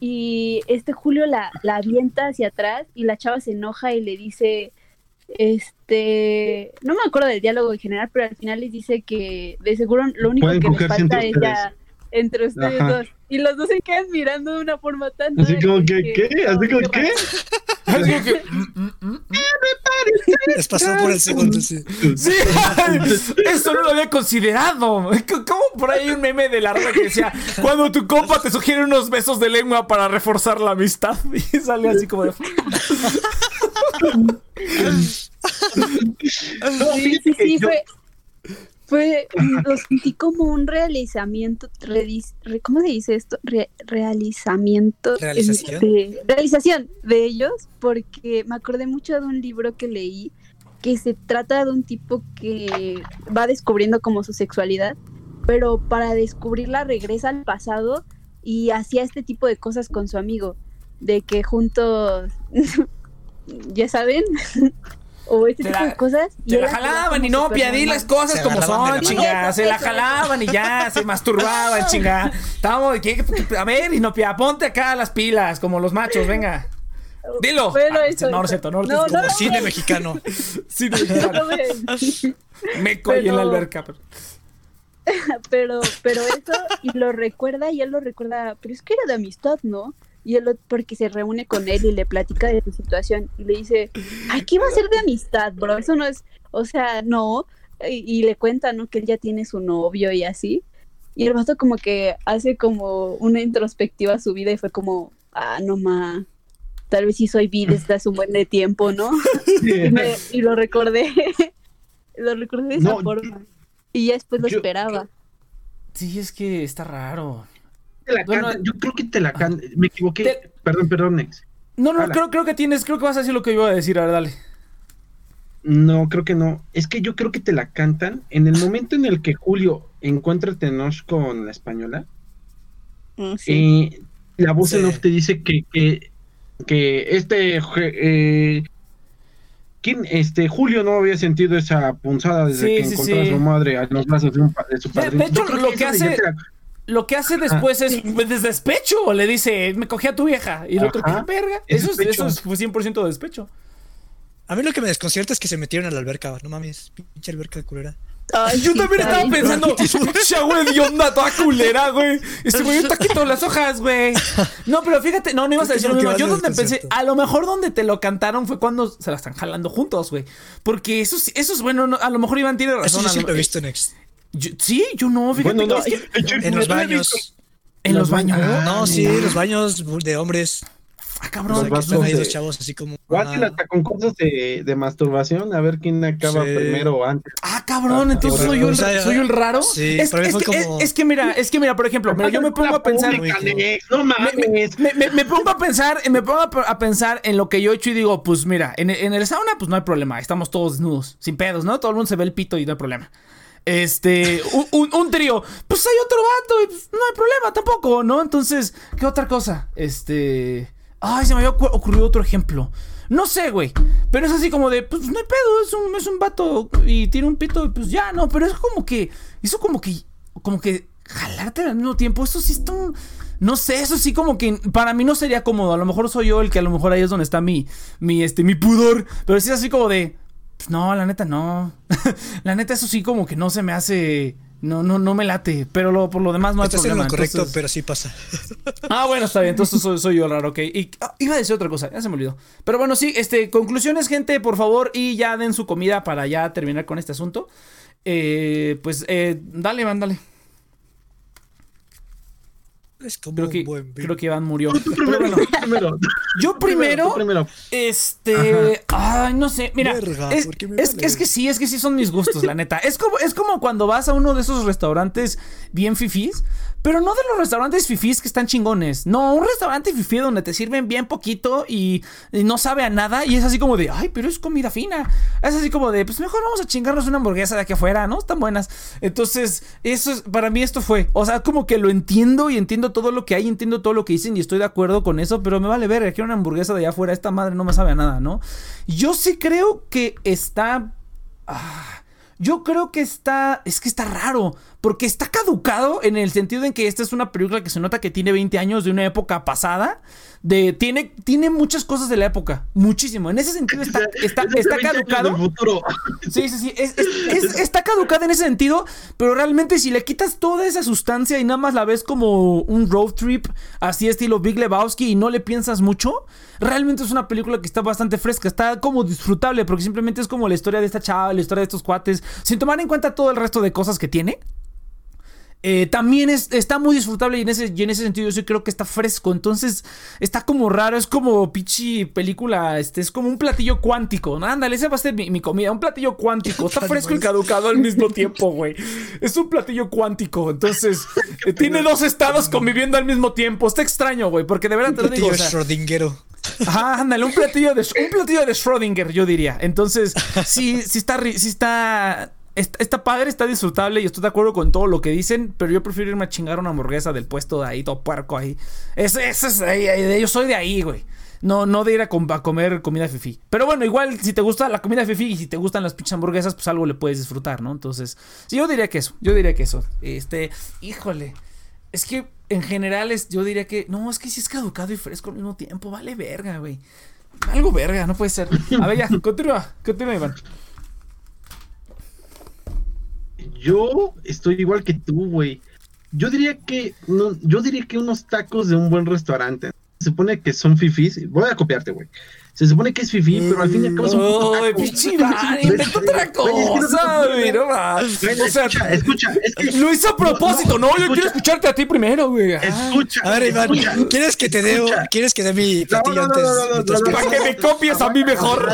y este Julio la, la avienta hacia atrás y la chava se enoja y le dice, este, no me acuerdo del diálogo en general, pero al final les dice que de seguro lo único Pueden que les falta es ya entre ustedes Ajá. dos. Y los dos se quedan mirando de una forma tan... Así como que, ¿qué? no, Así como, qué ¿qué? Es como que, mm, mm, mm. Les pasó por el segundo, sí. Sí, eso no lo había considerado. ¿Cómo por ahí hay un meme de la rata que decía, cuando tu compa te sugiere unos besos de lengua para reforzar la amistad? Y sale así como de... No, Sí, sí, sí, yo- fue, fue, lo sentí como un realizamiento, redis- re- ¿cómo se dice esto? Re- realizamiento. ¿Realización? este, realización de ellos, porque me acordé mucho de un libro que leí que se trata de un tipo que va descubriendo como su sexualidad, pero para descubrirla regresa al pasado y hacía este tipo de cosas con su amigo, de que juntos, ya saben, o este Te tipo la- de cosas. Se él la jalaban y no, piadí las cosas como son, chingada. Se la jalaban y ya, se masturbaban, chingada. Estábamos, ¿qué? a ver, y no, pia, ponte acá las pilas, como los machos, venga. Dilo. Bueno, Ah, eso, no, no es eso. cierto, no, no, No, es no, Como cine mexicano. Sí, no, No claro. me- Me coí en la alberca. pero- pero, pero eso, y lo recuerda, y él lo recuerda, pero es que era de amistad, ¿no? Y él, porque se reúne con él y le platica de su situación, y le dice, ay, ¿qué va a ser de amistad, bro? Eso no es, o sea, no. Y, y le cuenta, ¿no? Que él ya tiene su novio y así. Y el vato como que hace como una introspectiva a su vida y fue como, ah, no ma, tal vez sí soy bi desde hace un buen de tiempo, ¿no? y, me- y lo recordé, lo recordé de esa No, forma. Y ya después lo yo- esperaba. Sí, es que está raro. Te la yo creo que te la cantan. Me equivoqué. Te- Perdón, perdón, Nex. No, no, creo, creo que tienes, creo que vas a decir lo que iba a decir, a ver, dale. No, creo que no. Es que yo creo que te la cantan en el momento en el que Julio encuentra a Tenoch con la española. Mm, sí. eh, la voz en Sí. off te dice que, que, que este eh, ¿quién? este Julio no había sentido esa punzada desde Sí, que sí, encontró a su madre a los brazos de, un de su padre. de hecho, lo que hace- ya te la- Lo que hace después es pues, de despecho. Le dice, me cogí a tu vieja. Y el otro, Ajá. ¿qué verga? Es Eso es, eso es fue 100% de despecho. A mí lo que me desconcierta es que se metieron a la alberca. No mames, pinche alberca culera. Ay, Yo sí, también estaba pensando, ¡Cha, güey, de onda toda culera, güey! Este güey, yo te quito las hojas, güey. No, pero fíjate, no, no ibas a decir lo mismo. Yo donde pensé, a lo mejor donde te lo cantaron fue cuando se la están jalando juntos, güey. Porque eso, eso es bueno, no, a lo mejor Iván tiene Eso razón. yo a sí lo- he visto, Next. Yo- sí, yo no, fíjate. Bueno, no, es que- yo- En los baños. en los baños. Ah, No, sí, mira. los baños de hombres. Ah, cabrón. que están ahí de- dos chavos así como. O hacen ah, hasta concursos de, de masturbación a ver quién acaba Sí. primero o antes. Ah, cabrón, Ah, entonces soy el, soy el raro. sí, es, que, como- es- es que mira, es que mira, por ejemplo, mira, yo me pongo a pensar. Pública, no me, mames. me- me- me pongo a pensar, me pongo a, pensar en lo que yo he hecho y digo, pues mira, en, el- en el sauna, pues no hay problema, estamos todos desnudos, sin pedos, ¿no? Todo el mundo se ve el pito y no hay problema. Este, un, un- un trío, pues hay otro vato y pues, no hay problema tampoco, ¿no? Entonces, ¿qué otra cosa? Este, ay, se me había ocu- ocurrido otro ejemplo. No sé, güey. Pero es así como de, pues no hay pedo, es un, es un vato y tiene un pito y pues ya, no. Pero es como que, eso como que, como que jalarte al mismo tiempo, eso sí está un- No sé, eso sí como que para mí no sería cómodo. A lo mejor soy yo el que a lo mejor ahí es donde está mi, mi, este, mi pudor. Pero sí es así como de, pues, no, la neta no. la neta eso sí como que no se me hace... No, no, no me late, pero lo, por lo demás no hay Estás en problema. lo correcto, entonces- pero sí pasa. Ah, bueno, está bien. Entonces soy, soy yo raro, ok. Y ah, iba a decir otra cosa, ya se me olvidó. Pero bueno, sí, este, conclusiones, gente, por favor, y ya den su comida para ya terminar con este asunto. Eh, pues, eh, dale, Iván, dale. Es como Creo que, un buen vino. creo que Iván murió. Tú primero, bueno, tú primero. yo primero, tú primero. este, ay, no sé, mira, Verga, es, ¿por qué me es- vale? es que sí, es que sí son mis gustos, la neta. Es como, es como cuando vas a uno de esos restaurantes bien fifís, pero no de los restaurantes fifís que están chingones. No, un restaurante fifí donde te sirven bien poquito y, no sabe a nada y es así como de, ay, pero es comida fina. Es así como de, pues mejor vamos a chingarnos una hamburguesa de aquí afuera, ¿no? Están buenas. Entonces, eso es, para mí esto fue, o sea, como que lo entiendo y entiendo todo lo que hay, entiendo todo lo que dicen y estoy de acuerdo con eso, pero me vale ver, quiero una hamburguesa de allá afuera, esta madre no me sabe a nada, ¿no? Yo sí creo que está... ah, yo creo que está. Es que está raro. Porque está caducado en el sentido en que esta es una película que se nota que tiene 20 años de una época pasada. De, tiene, tiene muchas cosas de la época. Muchísimo. En ese sentido está, está, está 20 años caducado. Sí, sí, sí. Es- es- es- está caducada en ese sentido, pero realmente si le quitas toda esa sustancia y nada más la ves como un road trip, así estilo Big Lebowski, y no le piensas mucho, realmente es una película que está bastante fresca, está como disfrutable, porque simplemente es como la historia de esta chava, la historia de estos cuates, sin tomar en cuenta todo el resto de cosas que tiene. Eh, también es- está muy disfrutable y en, ese, y en ese sentido yo sí creo que está fresco. Entonces está como raro, es como pichi película, este, es como un platillo cuántico. ¿no? Ándale, ese va a ser mi, mi comida, un platillo cuántico. Está fresco y caducado al mismo tiempo, güey. Es un platillo cuántico. Entonces eh, tiene dos estados conviviendo al mismo tiempo. Está extraño, güey, porque de verdad te lo digo. O sea, Schrödingero. Ajá, ándale, un platillo de un platillo de Schrödinger, yo diría. Entonces, sí, sí está, sí está, está, está padre, está disfrutable y estoy de acuerdo con todo lo que dicen, pero yo prefiero irme a chingar una hamburguesa del puesto de ahí, todo puerco ahí. Ese, ese es, ahí, yo soy de ahí, güey. No, no de ir a, com- a comer comida fifi. Pero bueno, igual si te gusta la comida fifi y si te gustan las pinches hamburguesas, pues algo le puedes disfrutar, ¿no? Entonces, sí, yo diría que eso. Yo diría que eso. Este, híjole. Es que en general es, yo diría que. No, es que si es caducado y fresco al mismo tiempo. Vale verga, güey. Algo verga, no puede ser. A ver, ya, continúa, continúa, Iván. Yo estoy igual que tú, güey. Yo diría que no, yo diría que unos tacos de un buen restaurante. Se supone que son fifís. Voy a copiarte, güey. Se supone que es fifí, pero al fin y al cabo pinche Iván, inventó otra cosa, güey, no más. Güey, O sea, escucha, escucha, es que lo hizo a propósito. No, yo escucha. quiero escucharte a ti primero, güey. Escucha, A ver, Iván, escucha. ¿quieres que te dé. ¿quieres que dé mi No, platillo no, no, antes? no, no, no, no, Para que me copies a mí mejor.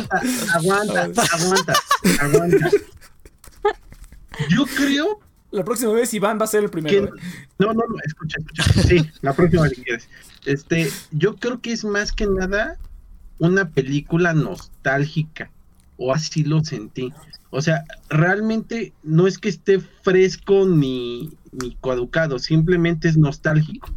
Aguanta, aguanta, aguanta, aguanta. Yo creo La próxima vez Iván va a ser el primero. que no, no, no, escucha, escucha. Sí, la próxima si quieres. Este, yo creo que es más que nada una película nostálgica, o así lo sentí. O sea, realmente no es que esté fresco ni, ni caducado, simplemente es nostálgico.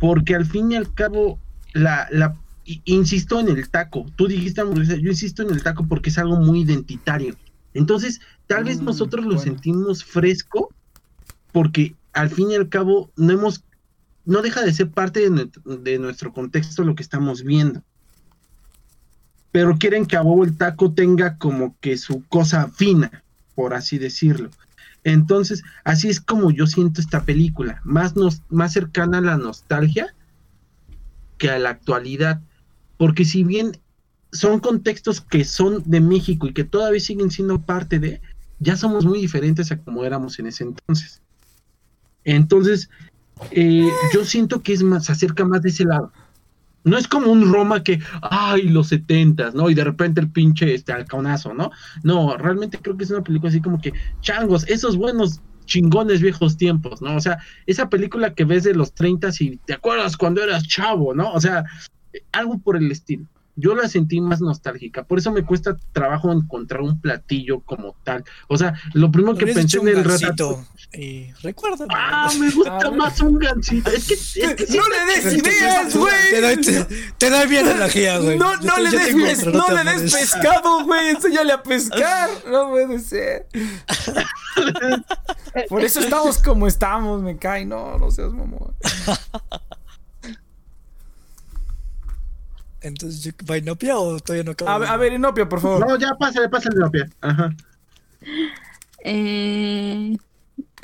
Porque al fin y al cabo, la, la, insisto en el taco. Tú dijiste hamburguesa, yo insisto en el taco porque es algo muy identitario. Entonces, tal vez Mm, nosotros lo sentimos fresco porque al fin y al cabo no hemos, no deja de ser parte de nuestro contexto lo que estamos viendo. Pero quieren que a huevo el taco tenga como que su cosa fina, por así decirlo. Entonces, así es como yo siento esta película, más, nos, más cercana a la nostalgia que a la actualidad. Porque si bien son contextos que son de México y que todavía siguen siendo parte de, ya somos muy diferentes a como éramos en ese entonces. Entonces, eh, yo siento que es más, se acerca más de ese lado. No es como un Roma que, ay, los setentas, ¿no? Y de repente el pinche este halconazo, ¿no? No, realmente creo que es una película así como que, changos, esos buenos chingones viejos tiempos, ¿no? O sea, esa película que ves de los 30 y te acuerdas cuando eras chavo, ¿no? O sea, algo por el estilo. Yo la sentí más nostálgica, por eso me cuesta trabajo encontrar un platillo como tal. O sea, lo primero que pensé hecho en un el rato. gansito. Y recuérdame. Ah, me gusta Ah, más un gancito. Es que, es que sí No le des ideas, Te güey. doy, te, te doy bien energía, güey. No, no te- le des, encuentro, no te le des pescado, güey. Enséñale a pescar. No puede ser. Por eso estamos como estamos, me cae. No, no seas mamón. Entonces, ¿yo- ¿vainopia o todavía no acabo? A, ver- a ver, Inopia, por favor. No, ya pásale, pásale la pie. Ajá. Eh,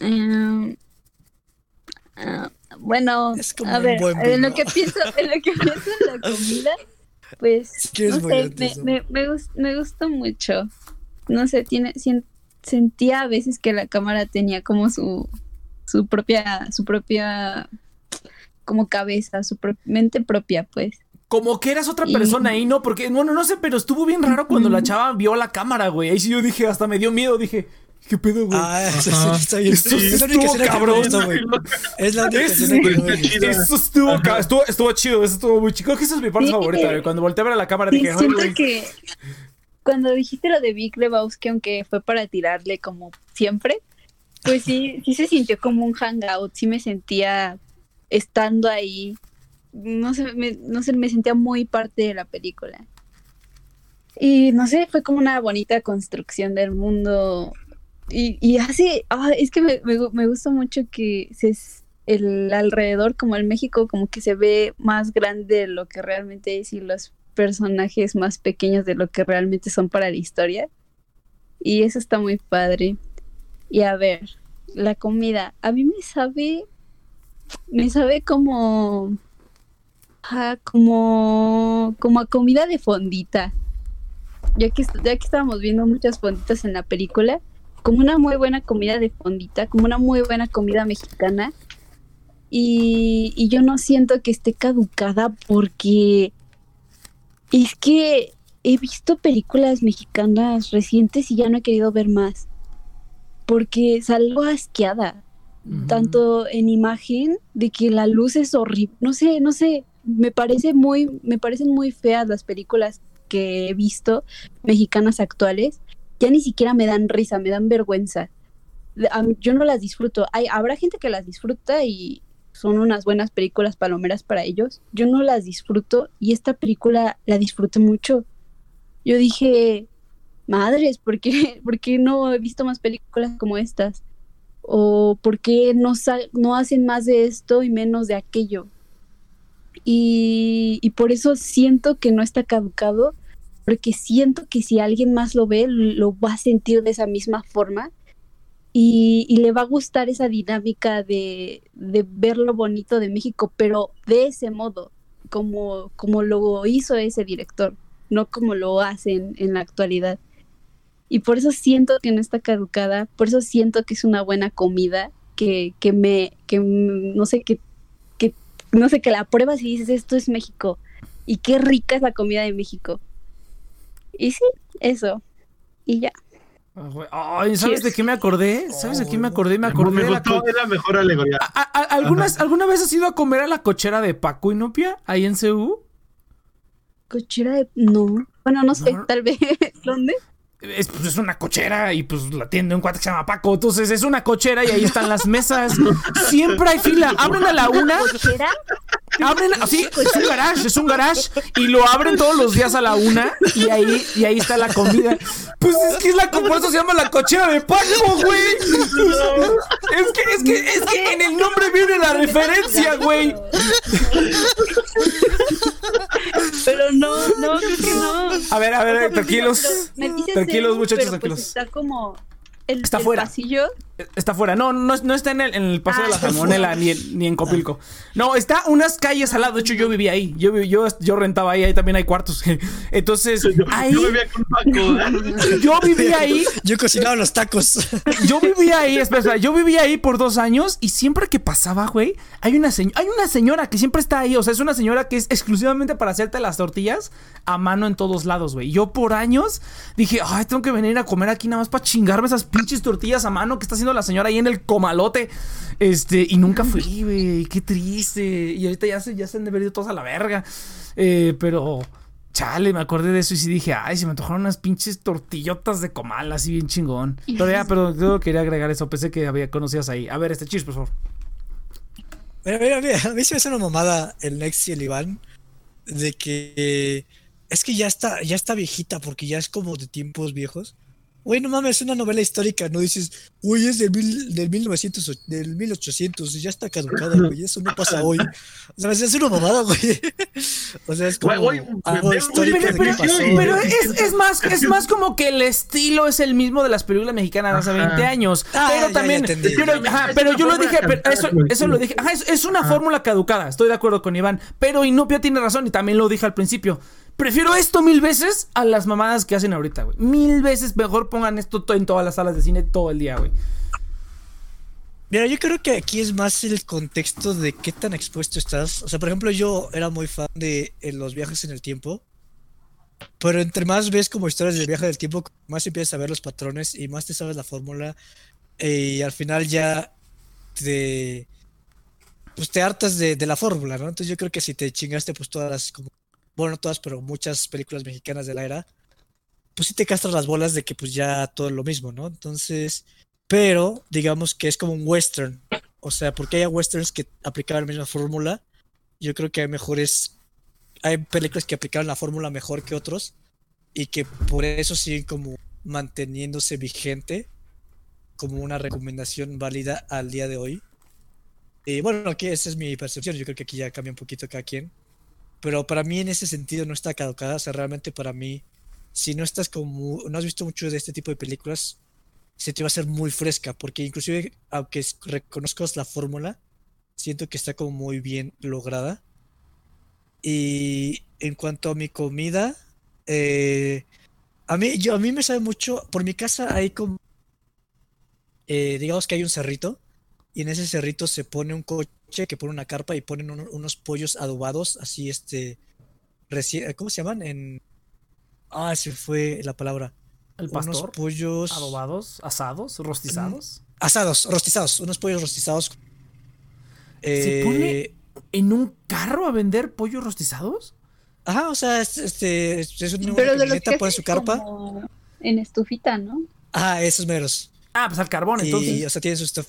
eh, ah, bueno, Es como a un ver, buen en lo que pienso, en lo que pienso en la comida, pues no sé, me, me, me, gus- me gustó mucho. No sé, tiene, sentía a veces que la cámara tenía como su, su propia, su propia como cabeza, su pro- mente propia, pues. Como que eras otra Y- persona ahí, ¿no? Porque, bueno, no sé, pero estuvo bien raro cuando la chava vio la cámara, güey. Ahí sí yo dije, hasta me dio miedo. Dije, ¿qué pedo, güey? Ah, eso está bien. Esto es la única estuvo escena que me cabrón. gustó, güey. Es la única Eso escena que. Eso estuvo, estuvo, estuvo chido, eso estuvo muy chido. Que esa es mi parte Sí. favorita, güey. Cuando volteé a ver a la cámara Sí, dije, siento güey. que cuando dijiste lo de Big Lebowski, aunque fue para tirarle como siempre, pues sí, sí se sintió como un hangout, sí me sentía estando ahí, no sé, me, no sé, me sentía muy parte de la película. Y no sé, fue como una bonita construcción del mundo. Y, y hace, ah, es que me, me, me gusta mucho que se, el alrededor, como el México, como que se ve más grande de lo que realmente es y los personajes más pequeños de lo que realmente son para la historia. Y eso está muy padre. Y a ver, la comida, a mí me sabe, me sabe como, ah, como, como a comida de fondita. Ya que, ya que estábamos viendo muchas fonditas en la película, como una muy buena comida de fondita, como una muy buena comida mexicana. Y, y yo no siento que esté caducada porque es que he visto películas mexicanas recientes y ya no he querido ver más. Porque salgo asqueada. Tanto en imagen de que la luz es horrible. No sé, no sé. Me parece muy, me parecen muy feas las películas que he visto mexicanas actuales. Ya ni siquiera me dan risa, me dan vergüenza. Yo no las disfruto. Hay, habrá gente que las disfruta y, son unas buenas películas palomeras para ellos. Yo no las disfruto y esta película la disfruté mucho. Yo dije, madres, ¿por qué, ¿por qué no he visto más películas como estas? ¿O por qué no, no hacen más de esto y menos de aquello? Y, por eso siento que no está caducado, porque siento que si alguien más lo ve, lo va a sentir de esa misma forma y, le va a gustar esa dinámica de, de ver lo bonito de México, pero de ese modo, como, como lo hizo ese director, no como lo hacen en la actualidad. Y por eso siento que no está caducada, por eso siento que es una buena comida, que, que me, que no sé, que, no sé, que la pruebas y dices, esto es México, y qué rica es la comida de México. Y sí, eso. Y ya. Ah. Ay, ¿sabes Cheers. de qué me acordé? ¿Sabes de qué me acordé? Me Me acordé de la es la mejor alegoría. ¿A- a- a- ¿Algunas, ¿Alguna vez has ido a comer a la cochera de Paco y Nopia ahí en CU? Cochera de... No. Bueno, no sé, No. tal vez. ¿Dónde? Es, pues, es una cochera y pues la atiende un cuate que se llama Paco. Entonces es una cochera y ahí están las mesas. Siempre hay fila. Abren a la una. ¿Cochera? Abren, sí, es un garage, es un garage. Y lo abren todos los días a la una. Y ahí, y ahí está la comida. Pues es que es la por eso se llama la cochera de Paco, güey. Es que, es que, es que en el nombre viene la referencia, güey. Pero no, no, creo que no. A ver, a ver, tranquilos. pero me dices Tranquilos, muchachos, pues, tranquilos. está como el, Está el fuera. pasillo. Está fuera. No, no, no está en el, en el Paseo Ah, de la está Salmonela ni, en- ni en Copilco. No, está unas calles al lado. De hecho, yo vivía ahí. Yo, yo, yo rentaba ahí. Ahí también hay cuartos. Entonces, Yo, ahí. yo vivía con Paco. Yo vivía ahí. Yo cocinaba los tacos. Yo vivía ahí, espera, yo vivía ahí por dos años y siempre que pasaba, güey, hay una, señ- hay una señora que siempre está ahí, o sea, es una señora que es exclusivamente para hacerte las tortillas a mano en todos lados, güey. Yo por años dije, ay, tengo que venir a comer aquí nada más para chingarme esas pinches tortillas a mano que está haciendo la señora ahí en el comalote. Este, y nunca fui, güey, qué triste. Y ahorita ya se, ya se han de haber ido todos a la verga. Eh, pero... Chale, me acordé de eso y sí dije, ay, se me antojaron unas pinches tortillotas de comal, así bien chingón. Pero ya, pero yo quería agregar eso, pensé que había conocidas ahí. A ver, este cheers, por favor. Mira, mira, mira, a mí se me hace una mamada el Next y el Iván de que es que ya está, ya está viejita porque ya es como de tiempos viejos. Güey, no mames, es una novela histórica, no dices, uy, es del, mil, del 1900, o- del 1800, y ya está caducada, güey, eso no pasa hoy. O sea, es una mamada, güey. O sea, es como Güey, güey, algo pero- histórico Pero, de pero- qué pasó. pero güey. es, es más, es más como que el estilo es el mismo de las películas mexicanas hace Ajá. 20 años. Ah, pero ya, ya también, entendí. pero, ajá, yo lo dije, pero eso, eso lo dije. Ajá, es, es una fórmula caducada, estoy de acuerdo con Iván. Pero Inopia tiene razón y también lo dije al principio. Prefiero esto mil veces a las mamadas que hacen ahorita, güey. Mil veces mejor pongan esto to- en todas las salas de cine todo el día, güey. Mira, yo creo que aquí es más el contexto de qué tan expuesto estás. O sea, por ejemplo, yo era muy fan de eh, los viajes en el tiempo. Pero entre más ves como historias del viaje del tiempo, más empiezas a ver los patrones y más te sabes la fórmula. eh, y al final ya te. Pues te hartas de, de la fórmula, ¿no? Entonces yo creo que si te chingaste, pues todas las. Como, bueno, no todas, pero muchas películas mexicanas de la era. Pues sí te castras las bolas de que pues ya todo es lo mismo, ¿no? Entonces pero digamos que es como un western. O sea, porque hay westerns que aplicaban la misma fórmula, yo creo que hay mejores, hay películas que aplicaron la fórmula mejor que otros y que por eso siguen como manteniéndose vigente como una recomendación válida al día de hoy. Y bueno, aquí esa es mi percepción, yo creo que aquí ya cambia un poquito cada quien. Pero para mí en ese sentido no está caducada, o sea, realmente para mí, si no estás como, no has visto mucho de este tipo de películas, se te va a hacer muy fresca, porque inclusive, aunque reconozcas la fórmula, siento que está como muy bien lograda. Y en cuanto a mi comida, eh, a mí, yo, a mí me sabe mucho, por mi casa hay como, eh, digamos que hay un cerrito, y en ese cerrito se pone un coche que pone una carpa y ponen uno- unos pollos adobados, así este, recién, ¿cómo se llaman? En, ah, se fue la palabra. El Unos pastor, pollos adobados, asados, rostizados. asados, rostizados, unos pollos rostizados. ¿Se Eh, pone ¿En un carro a vender pollos rostizados? Ajá, o sea, es, este, es una Pero de los camioneta, que pone su carpa. como en estufita, ¿no? Ajá, esos meros. Ah, pues al carbón, Y, entonces. o sea, tiene su stuff.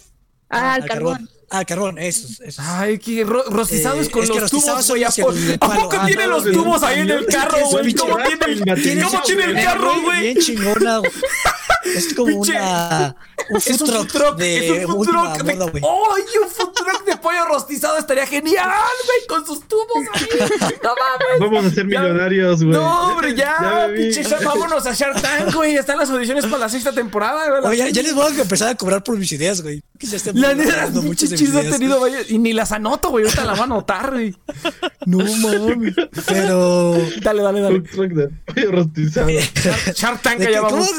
Ah, al el carbón. Ah, al carbón, esos. esos. Ay, que ro- rostizados Eh, con los tubos, güey. ¿A son po- los que el ¿A poco ah, tiene no, los tubos ahí en el carro, güey? ¿Cómo tiene. ¿Cómo tiene el carro, güey? Bien chingona, güey. Es como una. Un Es un food truck de es un food truck de... moda, güey. ¡Ay, un food truck pollo rostizado estaría genial, güey! Con sus tubos ahí. ¡No mames! Vamos a ser Ya- millonarios, güey. No, hombre, ya, Ya pinche Shark, vámonos a Shark Tank, güey. Están las audiciones para la sexta temporada, güey. Oye, ya, ya les voy a empezar a cobrar por mis ideas, güey. Que ya estén La neta, muchas chido ha ideas. tenido vaya, y ni las anoto, güey. Ahorita la van a anotar, güey. No mames. Pero. Dale, dale, Un dale. truck de pollo rostizado. Shark, Shark Tank, ¿de qué- allá ¿Cómo vamos.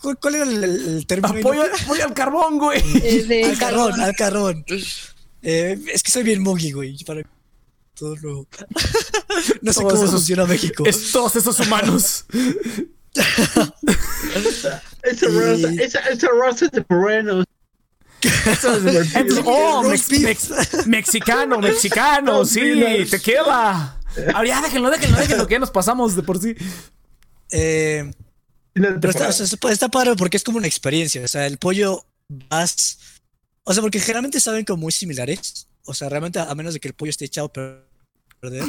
cu- ¿Cuál era el, término? Apoyo, apoyo al carbón, güey. Eh, de al carbón, al carbón. Eh, es que soy bien mogi, güey. Para todo lo... No sé Todos cómo esos- funciona México. Es todos esos humanos. Entonces, oh, Roast mex- beef. mex- mexicano, mexicano, sí, tequila. Ahora ya déjenlo, déjenlo, déjenlo, que ya nos pasamos de por sí. Eh, pero está, está- está padre porque es como una experiencia. O sea, el pollo vas. O sea, porque generalmente saben como muy similares. O sea, realmente, a menos de que el pollo esté echado a perder.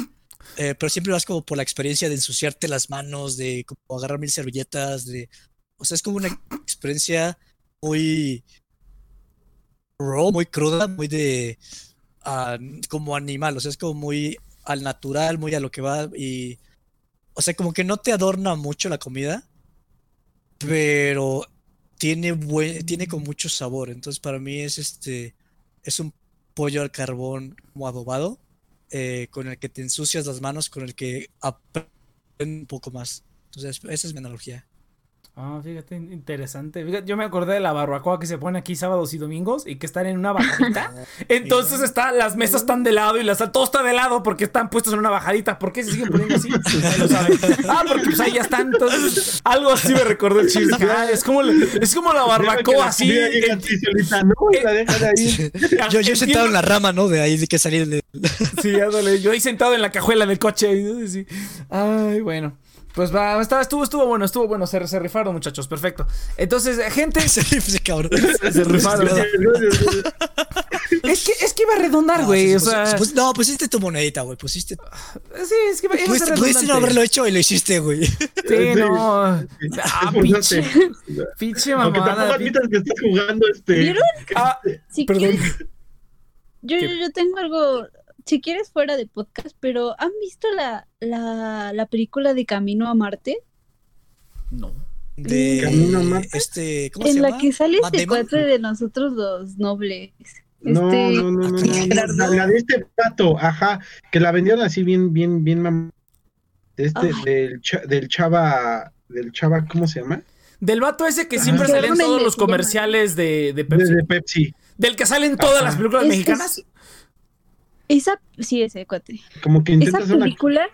eh, pero siempre vas como por la experiencia de ensuciarte las manos, de como agarrar mil servilletas, de. O sea, es como una experiencia muy. raw, muy cruda, muy de. ah, como animal. O sea, es como muy al natural, muy a lo que va. Y. O sea, como que no te adorna mucho la comida, pero tiene buen, tiene con mucho sabor. Entonces, para mí es este, es un pollo al carbón como adobado, eh, con el que te ensucias las manos, con el que aprendes un poco más. Entonces, esa es mi analogía. Ah, fíjate, interesante. Fíjate, yo me acordé de la barbacoa que se pone aquí sábados y domingos y que están en una bajadita. Entonces está, las mesas están de lado y las todo está de lado porque están puestos en una bajadita. ¿Por qué se siguen poniendo así? Ah, porque pues ahí ya están. Entonces, algo así me recordó el chiste. Ah, es como, es como la barbacoa así. ¿no? Yo, yo he sentado en la rama, ¿no? De ahí de que salir de... Sí, ándale. Yo ahí sentado en la cajuela del coche. sí. Ay, bueno. Pues va, estaba, estuvo, estuvo bueno, estuvo bueno. Se, se rifaron, muchachos. Perfecto. Entonces, gente. Ese ese cabrón. Se rifaron. Es que, es que iba a redondar, No, güey. sí, o sí, sea. pues- pues- no, pusiste tu monedita, güey. Pusiste. sí, es que iba, iba a Pudiste, no haberlo hecho y lo hiciste, güey. Sí, no. Ah, pinche. Pinche Aunque mamada. tampoco pin- admitas que estás jugando este. ¿Vieron? Ah, Si perdón. yo, yo tengo algo, si quieres fuera de podcast, pero ¿han visto la, la, la película de Camino a Marte? No. De Camino a Marte. este, ¿cómo se En llama? la que sale este cuate de nosotros los nobles. No, Este, no, no, no, no, Gerardo. La, la de este pato, ajá, que la vendieron así bien, bien, bien mam- de este, Ah. del, cha- del chava, del chava, ¿cómo se llama? Del vato ese que siempre Ajá. sale en Gerardo todos los comerciales de, de De, Pepsi. de Pepsi. Del que salen todas Ajá. las películas Es- mexicanas. es- esa, sí, ese cuate. Como que Esa intenta película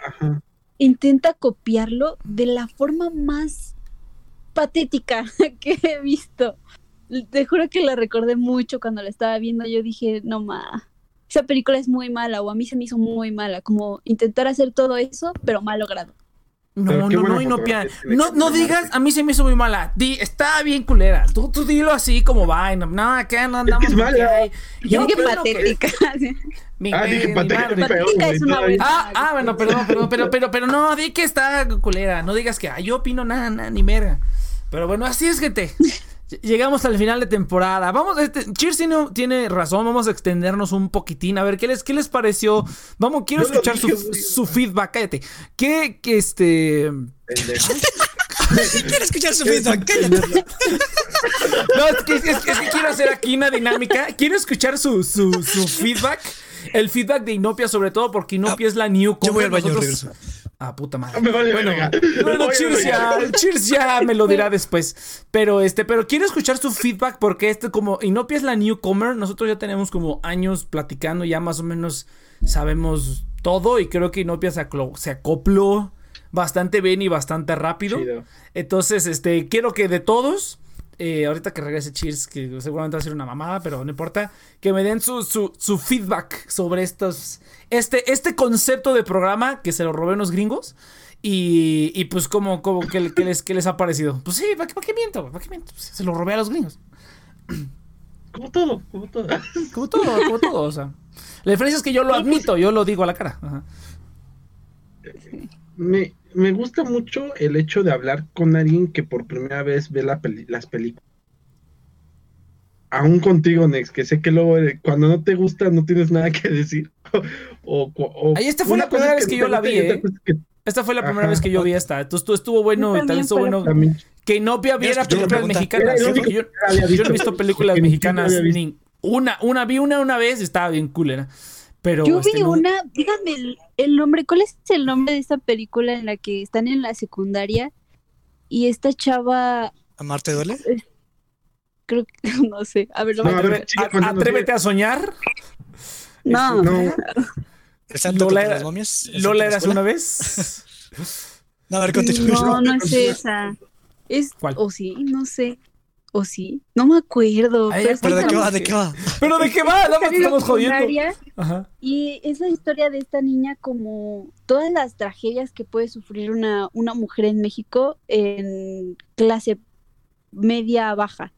intenta copiarlo de la forma más patética que he visto. Te juro que la recordé mucho cuando la estaba viendo. Yo dije, no ma, esa película es muy mala o a mí se me hizo muy mala. Como intentar hacer todo eso, pero mal logrado. No, no, no, Inopia. tiene No, no Marte. digas, a mí se me hizo muy mala. Di, está bien culera. Tú, tú dilo así como va. y No, no, acá no andamos. es mala. que hay- Yo No, dije no, que- patética. mi- Ah, dije patética. es una. Ah, ah, bueno, perdón, perdón, pero, pero, pero no, di que está culera. No digas que ah, yo opino nada, nada, ni mera. Pero bueno, así es, gente. Llegamos al final de temporada. Vamos, este, Cheers tiene, tiene razón. Vamos a extendernos un poquitín. A ver, ¿qué les, qué les pareció? Vamos, quiero Yo escuchar dije, su, feedback. Cállate. ¿Qué, que este. Pendejo. Quiero escuchar su feedback. Cállate. No, es que, es que- es que quiero hacer aquí una dinámica. Quiero escuchar su, su, su feedback. El feedback de Inopia, sobre todo porque Inopia es la new Yo voy al baño, Nosotros- regreso. Ah, puta madre. Me vale bueno, bueno, Cheers ya, Cheers ya me lo dirá después. Pero este, pero quiero escuchar su feedback porque este como Inopia es la newcomer, nosotros ya tenemos como años platicando, ya más o menos sabemos todo y creo que Inopia se, acopló bastante bien y bastante rápido. Chido. Entonces, este, quiero que de todos, eh, ahorita que regrese Cheers, que seguramente va a ser una mamada, pero no importa, que me den su, su, su feedback sobre estos, este, este concepto de programa que se lo robé a unos gringos. Y, y pues, como, como que les, que les ha parecido? Pues sí, ¿para qué, para qué miento? ¿Para qué miento? Pues, se lo robé a los gringos. como todo, como todo. Como todo, como todo, o sea. La diferencia es que yo lo admito, yo lo digo a la cara. Ajá. Me, me gusta mucho el hecho de hablar con alguien que por primera vez ve la peli- las películas. Aún contigo, Nex, que sé que luego eh, cuando no te gusta no tienes nada que decir. o, Ahí esta fue la primera vez que yo la vi, ¿eh? que Esta fue la primera Ajá. vez que yo vi esta. Entonces estuvo, estuvo bueno y también estuvo bueno también que Inopia viera películas mexicanas. Yo, no he visto. películas mexicanas. ni- una, una vi una una vez y estaba bien culera. Pero Yo este, vi no- una, díganme el, el nombre, ¿cuál es el nombre de esta película en la que están en la secundaria y esta chava, ¿Amarte duele? creo que, no sé, a ver, lo No, voy a- ver, sigue a- atrévete a soñar. no, no, ¿El santo Lola era- las momias? ¿El Lola eras una vez. No, a ver, continúa. no, no es esa, es, ¿Cuál? o sí, no sé, o sí, no me acuerdo, Ay, pero es ¿Pero de una qué va? ¿De qué va? Pero de qué va, nada más estamos jodiendo. Ajá. Y es la historia de esta niña como todas las tragedias que puede sufrir una, una mujer en México en clase media baja.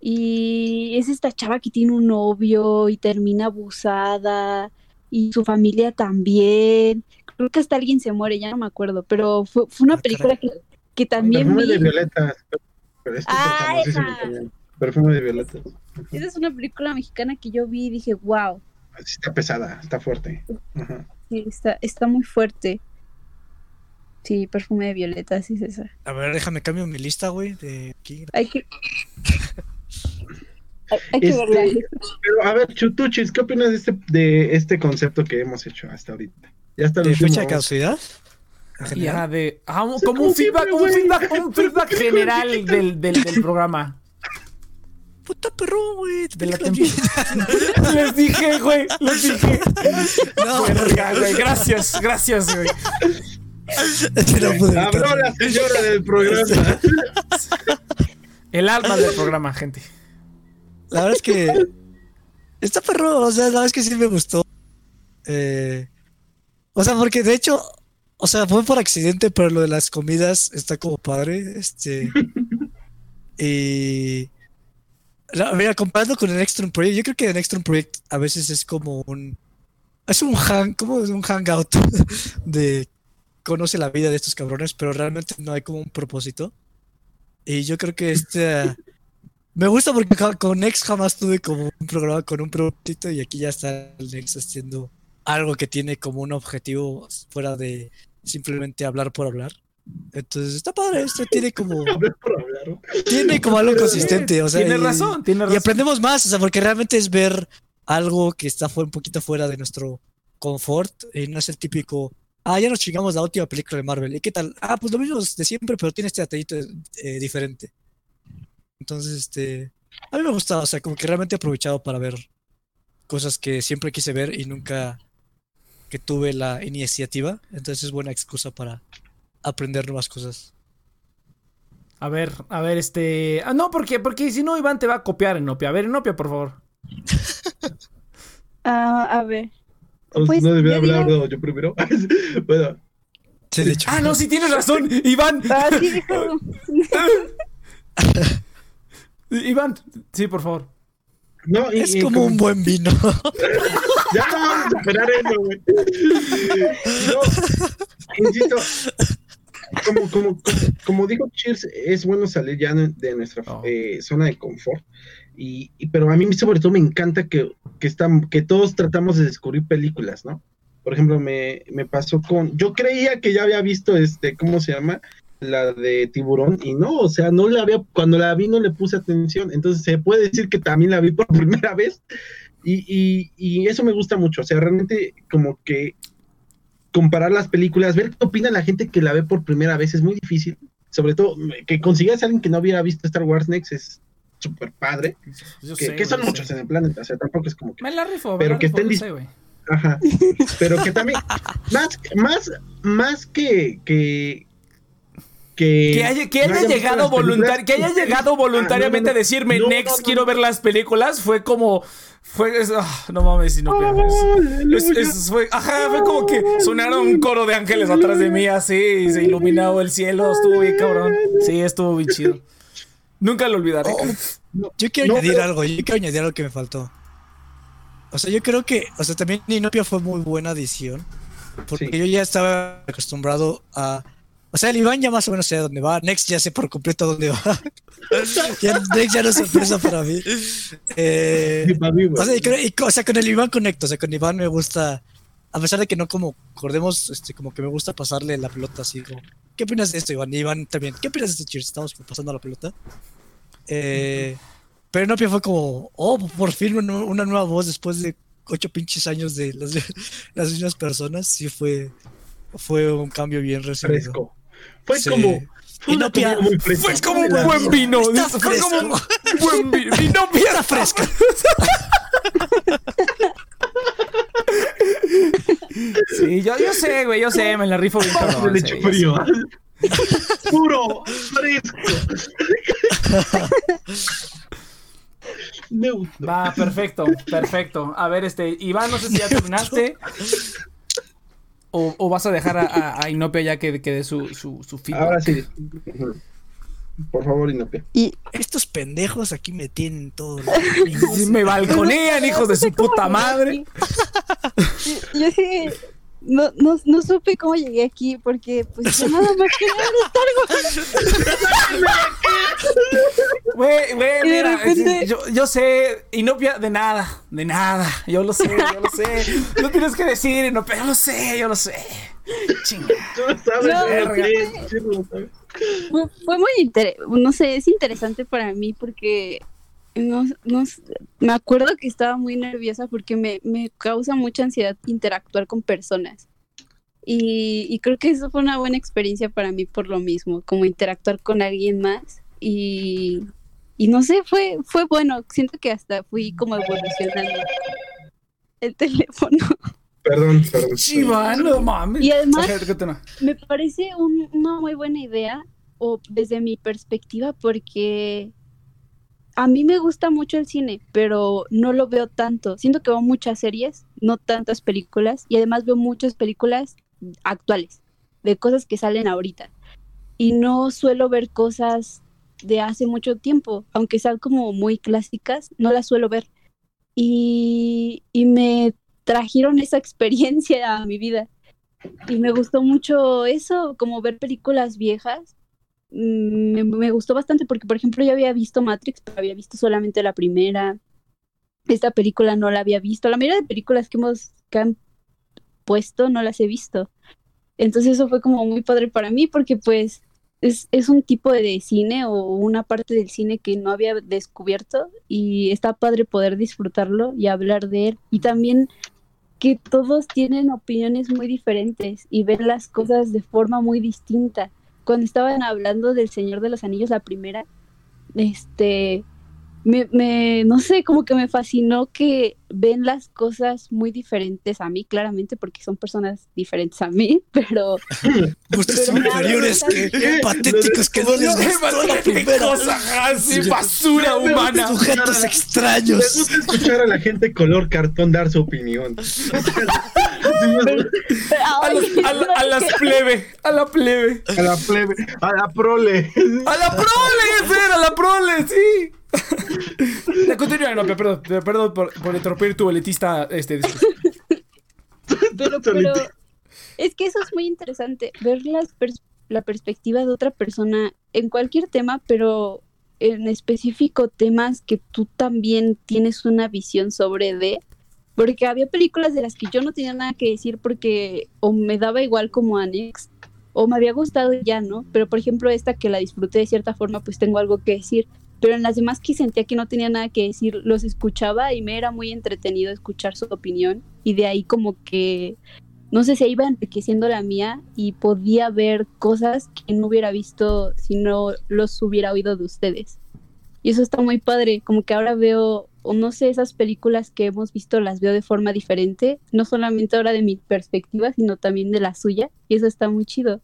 Y es esta chava que tiene un novio y termina abusada y su familia también. Creo que hasta alguien se muere, ya no me acuerdo, pero fue, fue una Ah, película que, que también vi. de. Pero este es Ah, famosísimo esa. también. Perfume de violetas. Esa es una película mexicana que yo vi y dije, wow, está pesada, está fuerte. Ajá. sí, está, está muy fuerte. Sí, perfume de violetas, sí es esa. A ver, déjame cambio mi lista, güey. De aquí. Hay que. hay, hay que Este, verla. Pero a ver, Chutuchis, ¿qué opinas de este, de este concepto que hemos hecho hasta ahorita? Ya está el ¿De último- fecha de caducidad? Ya de. ah, Sí, como como un feedback, siempre, un feedback, un feedback general del, del, del programa. Puta perro, güey. De la temporada. Les dije, güey. Les dije. No, Verga, güey. Gracias, gracias, güey. Habló la señora del programa. El alma del programa, gente. La verdad es que está perro, o sea, la verdad es que sí me gustó. Eh, o sea, porque de hecho, o sea, fue por accidente, pero lo de las comidas está como padre. Este. Y. la- mira, comparando con el Extreme Project, yo creo que el Extreme Project a veces es como un. Es un hang, como un hangout de conoce la vida de estos cabrones, pero realmente no hay como un propósito. Y yo creo que este me gusta porque con Nex jamás tuve como un programa con un propósito y aquí ya está el Nex haciendo algo que tiene como un objetivo fuera de simplemente hablar por hablar. Entonces está padre, esto tiene como Hablar por hablar. ¿no? tiene como algo consistente, o sea, Tienes y- razón, y aprendemos más, o sea, porque realmente es ver algo que está un poquito fuera de nuestro confort y no es el típico, ah, ya nos chingamos la última película de Marvel. ¿Y qué tal? Ah, pues lo mismo de siempre, pero tiene este detallito eh, diferente. Entonces, este, a mí me gusta, o sea, como que realmente he aprovechado para ver cosas que siempre quise ver y nunca que tuve la iniciativa. Entonces es buena excusa para aprender nuevas cosas. A ver, a ver, este. Ah, no, porque, porque si no, Iván te va a copiar en Nopia. A ver, en Nopia, por favor. Ah, a ver. Pues, Pues, no debía digo- hablado yo primero. bueno, Sí, de hecho. Ah, no, sí tienes razón, Iván. Ah, sí. Iván, sí, por favor. No, y- Es y como un buen vino. Ya no vamos a superar eso, güey. No, insisto, como, como, como, como dijo Cheers, es bueno salir ya de nuestra Oh. eh, zona de confort. Y, y- pero a mí sobre todo me encanta que, que, están, que todos tratamos de descubrir películas, ¿no? Por ejemplo, me, me pasó con. Yo creía que ya había visto este, ¿cómo se llama? La de tiburón, y no, o sea, no la había, cuando la vi no le puse atención. Entonces se puede decir que también la vi por primera vez. Y, y, y eso me gusta mucho. O sea, realmente como que comparar las películas, ver qué opina la gente que la ve por primera vez es muy difícil. Sobre todo que consigas a alguien que no hubiera visto Star Wars Next es súper padre. Yo Que, sé, que son muchos sé. en el planeta. O sea, tampoco es como que. Me la rifo, me Pero la que rifo, estén sé, güey. Ajá. Pero que también, más, más, más que, que, que, Que haya, que llegado voluntar, que haya Ah, no, voluntariamente no, a decirme no, next no, no, quiero no. ver las películas fue como fue es- ah, no mames no es- es- es- fue, ajá, fue como que sonaron un coro de ángeles atrás de mí así y se iluminó el cielo estuvo bien cabrón sí estuvo bien chido nunca lo olvidaré Oh, yo quiero no, añadir pero- algo, yo quiero añadir algo que me faltó. O sea, yo creo que, o sea, también Inopia fue muy buena adición. Porque Sí. yo ya estaba acostumbrado a. O sea, el Iván ya más o menos sé dónde va. Next ya sé por completo dónde va. ya, Next ya no es sorpresa para mí. Eh, Sí, para mí, güey. o, sea, y y- o sea, con el Iván conecto. O sea, con Iván me gusta. A pesar de que no como acordemos, este, como que me gusta pasarle la pelota así como. ¿Qué opinas de esto, Iván? Y Iván también. ¿Qué opinas de esto, Cheers? Estamos pasando la pelota. Eh, pero Inopia fue como, oh, por fin una, una nueva voz después de ocho pinches años de las, las mismas personas. Sí fue, fue un cambio bien recibido. Fresco. Fue Sí. como. Fue una Inopia comida muy fresca. Fue como un buen vino. Está Fue fresco. como un buen vino. Vino bien Está fresca. Sí, yo, yo sé, güey, yo sé, me la rifo bien Pasa cabrón. de sí, leche yo sé. frío. Puro, fresco. Neutro. Va, perfecto, perfecto. A ver, este, Iván, no sé si ya terminaste. O, o vas a dejar a, a- a Inopia ya que, que dé su, su, su feedback. Ahora sí. Por favor, Inopia. Y Estos pendejos aquí me tienen todo. Me balconean, hijos de su puta madre. Yo, yo sí, no, no, no supe cómo llegué aquí porque pues yo nada más quería ver Star Wars. Güey, güey, mira, repente- yo, yo sé, Inopia, de nada, de nada. Yo lo sé, yo lo sé. No tienes que decir, Inopia, yo lo sé, yo lo sé. Chinga. Tú lo sabes, No, verga. lo sabes. Fue, fue muy interesante, no sé, es interesante para mí porque no, no me acuerdo que estaba muy nerviosa porque me, me causa mucha ansiedad interactuar con personas. Y, y creo que eso fue una buena experiencia para mí por lo mismo, como interactuar con alguien más. Y, y no sé, fue, fue bueno, siento que hasta fui como evolucionando el teléfono. Perdón, perdón. Chiván, no mames. Y además-. Me parece un- una muy buena idea, o desde mi perspectiva, porque a mí me gusta mucho el cine, pero no lo veo tanto. Siento que veo muchas series, no tantas películas, y además veo muchas películas actuales, de cosas que salen ahorita. Y no suelo ver cosas de hace mucho tiempo, aunque sean como muy clásicas, no las suelo ver. Y, y me trajeron esa experiencia a mi vida. Y me gustó mucho eso, como ver películas viejas. Me, me gustó bastante porque, por ejemplo, yo había visto Matrix, pero había visto solamente la primera. Esta película no la había visto. La mayoría de películas que hemos que han puesto no las he visto. Entonces eso fue como muy padre para mí porque pues es, es un tipo de cine o una parte del cine que no había descubierto y está padre poder disfrutarlo y hablar de él. Y también que todos tienen opiniones muy diferentes y ven las cosas de forma muy distinta. Cuando estaban hablando del Señor de los Anillos, la primera, este, me, me, no sé, como que me fascinó que ven las cosas muy diferentes a mí, claramente, porque son personas diferentes a mí, pero Ustedes son inferiores, que patéticos que no les gustó la primera. cosa así, Sí. basura Me- me humana. gusta Sujetos Me extraños. gusta escuchar a la gente color cartón dar su opinión. A, los- a la- a las plebe, a la plebe. A la plebe, a la prole. A la prole, ese era la prole, sí. Continúa, no, perdón, perdón por, por interrumpir tu elitista este pero, pero es que eso es muy interesante, ver las pers- la perspectiva de otra persona en cualquier tema, pero en específico temas que tú también tienes una visión sobre de, porque había películas de las que yo no tenía nada que decir porque o me daba igual como Annex o me había gustado y ya, ¿no? Pero por ejemplo esta que la disfruté de cierta forma, pues tengo algo que decir. Pero en las demás que sentía que no tenía nada que decir, los escuchaba y me era muy entretenido escuchar su opinión. Y de ahí como que, no sé, se iba enriqueciendo la mía y podía ver cosas que no hubiera visto si no los hubiera oído de ustedes. Y eso está muy padre, como que ahora veo, o no sé, esas películas que hemos visto las veo de forma diferente, no solamente ahora de mi perspectiva, sino también de la suya. Y eso está muy chido.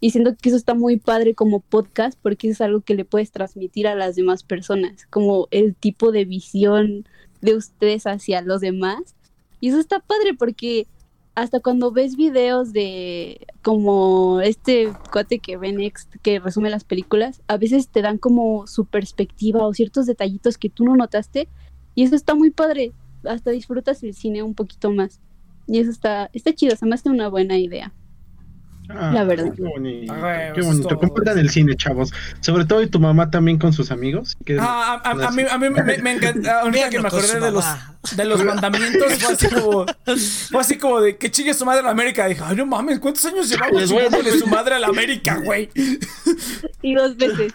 Y siento que eso está muy padre como podcast porque eso es algo que le puedes transmitir a las demás personas, como el tipo de visión de ustedes hacia los demás. Y eso está padre porque hasta cuando ves videos de como este cuate que ve que resume las películas, a veces te dan como su perspectiva o ciertos detallitos que tú no notaste y eso está muy padre, hasta disfrutas el cine un poquito más y eso está, está chido, se me hace una buena idea. Ah, La verdad. Qué bonito. Ah, qué eso es bonito. todo. Compartan el cine, chavos. Sobre todo y tu mamá también con sus amigos. Ah, a, a- a mí, a mí me, me encanta. Ahorita que me acordé de los, de los mandamientos, fue así como. Fue así como de que chingue su madre a la América. Dije, ay, no mames, ¿cuántos años llevamos chingándole su madre a la América, güey? Y dos veces,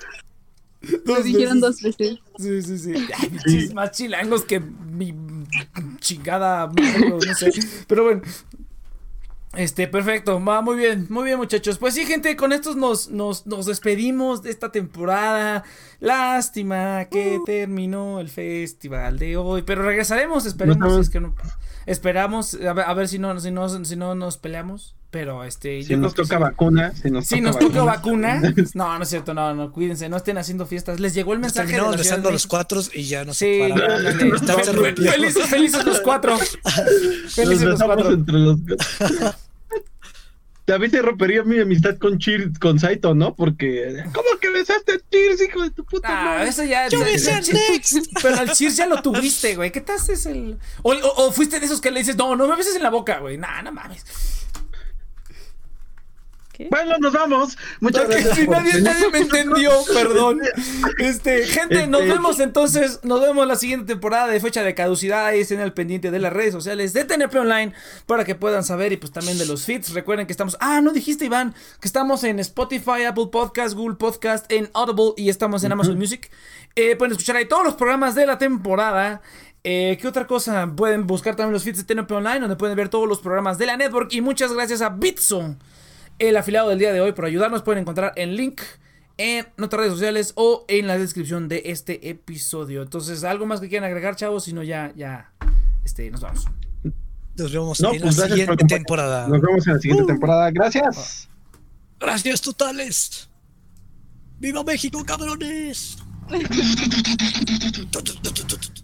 lo dijeron dos veces. Sí, sí, sí. Ay, más chilangos que mi chingada no sé. Pero bueno. Este, perfecto, va muy bien, muy bien muchachos. Pues sí, gente, con estos nos, nos, nos despedimos de esta temporada. Lástima que terminó el festival de hoy, pero regresaremos, esperemos, No estamos- es que no- esperamos, a ver, a ver si no, si no, si no nos peleamos, pero este, Si yo nos toca sí. vacuna, si nos Si toca nos toca vacuna, no, no es cierto, no, no, cuídense, no estén haciendo fiestas. Les llegó el mensaje de terminamos la Ciudad de besando a los cuatro y ya nos Sí, se felices, felices los cuatro. Nos Felices los cuatro. entre los. David se rompería mi amistad con Chir, con Saito, ¿no? Porque. ¿Cómo que besaste a Cheers, hijo de tu puta Ah, madre? eso ya. Yo besé a. Pero al Cheers ya lo tuviste, güey. ¿Qué te haces el.? O, o- o fuiste de esos que le dices, no, no me beses en la boca, güey. Nah, no mames. Bueno, nos vamos. Muchas gracias. si nadie, me entendió, perdón. Este, gente, nos Este- vemos entonces. Nos vemos la siguiente temporada de fecha de caducidad. Ahí estén al pendiente de las redes sociales de TNP Online para que puedan saber y pues también de los feeds. Recuerden que estamos. Ah, no dijiste, Iván, que estamos en Spotify, Apple Podcast, Google Podcast, en Audible y estamos en Amazon Music. Eh, pueden escuchar ahí todos los programas de la temporada. Eh, ¿Qué otra cosa? Pueden buscar también los feeds de TNP Online, donde pueden ver todos los programas de la network. Y muchas gracias a Bitso el afiliado del día de hoy por ayudarnos. Pueden encontrar el link en nuestras redes sociales o en la descripción de este episodio. Entonces, algo más que quieran agregar, chavos, si no ya, ya, este, nos vamos. Nos vemos No, en pues la siguiente temporada. Nos vemos en la siguiente Uh. temporada. Gracias. Gracias totales. ¡Viva México, cabrones!